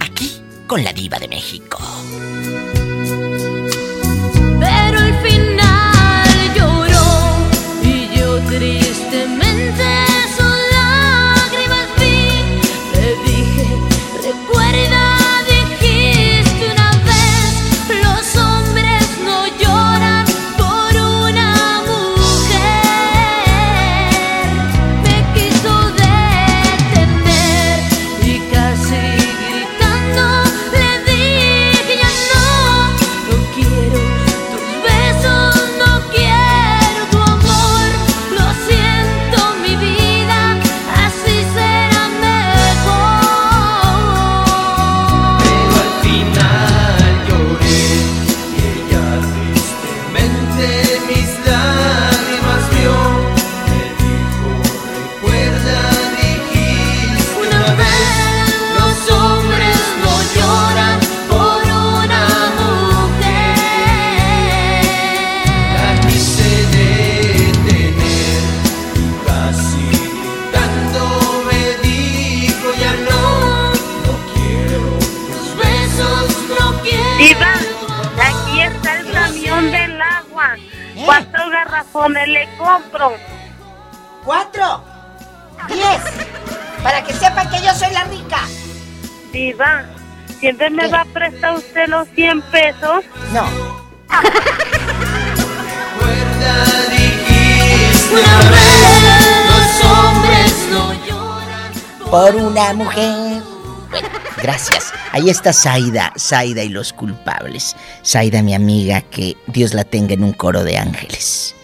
Aquí con la diva de México. Compro? ¿Cuatro? ¡Diez! Para que sepan que yo soy la rica. Diva, ¿siempre me va a prestar usted los 100 pesos? No. Una vez, los hombres no Por una mujer. Bueno, gracias. Ahí está Zaida, Zaida y los culpables. Zaida, mi amiga, que Dios la tenga en un coro de ángeles.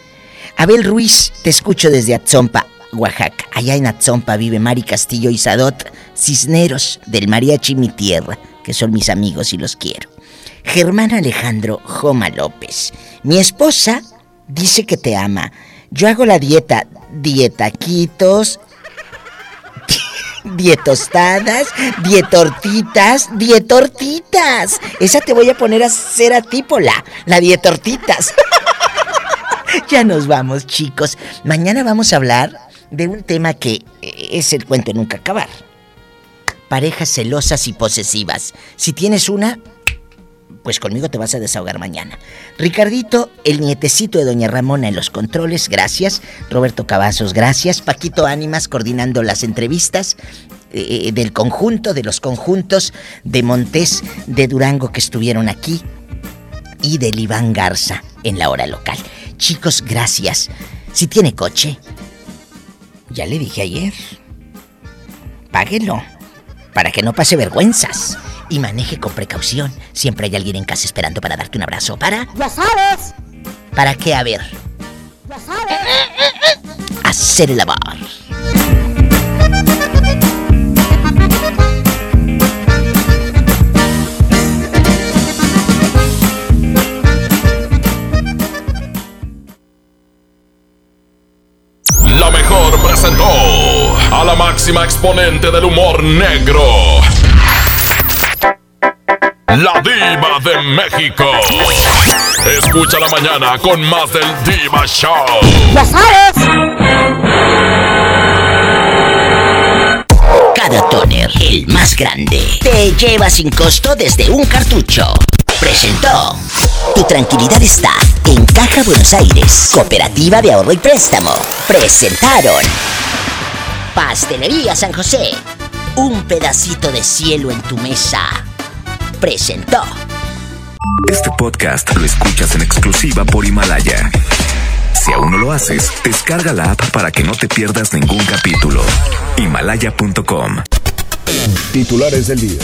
Abel Ruiz, te escucho desde Atzompa, Oaxaca. Allá en Atzompa vive Mari Castillo y Sadot Cisneros del Mariachi Mi Tierra, que son mis amigos y los quiero. Germán Alejandro Joma López. Mi esposa dice que te ama. Yo hago la dieta, dietaquitos, dietostadas, dietortitas, dietortitas. Esa te voy a poner a hacer a ti, Pola, la dietortitas. ya nos vamos, chicos. Mañana vamos a hablar de un tema que eh, es el cuento nunca acabar. Parejas celosas y posesivas. Si tienes una, pues conmigo te vas a desahogar mañana. Ricardito, el nietecito de Doña Ramona en los controles, gracias. Roberto Cavazos, gracias. Paquito Ánimas coordinando las entrevistas eh, del conjunto, de los conjuntos de Montés, de Durango que estuvieron aquí y del Iván Garza en la hora local. Chicos, gracias. Si tiene coche, ya le dije ayer, páguelo para que no pase vergüenzas y maneje con precaución. Siempre hay alguien en casa esperando para darte un abrazo. ¿Para? Ya sabes. ¿Para qué? A ver. Ya sabes. Hacer el amor. Presentó a la máxima exponente del humor negro. La diva de México. Escucha la mañana con más del Diva Show. Ya sabes. Cada toner, el más grande, te lleva sin costo desde un cartucho. Presentó. Tu tranquilidad está en Caja Buenos Aires, Cooperativa de Ahorro y Préstamo. Presentaron. Pastelería San José. Un pedacito de cielo en tu mesa. Presentó. Este podcast lo escuchas en exclusiva por Himalaya. Si aún no lo haces, descarga la app para que no te pierdas ningún capítulo. Himalaya.com Titulares del día.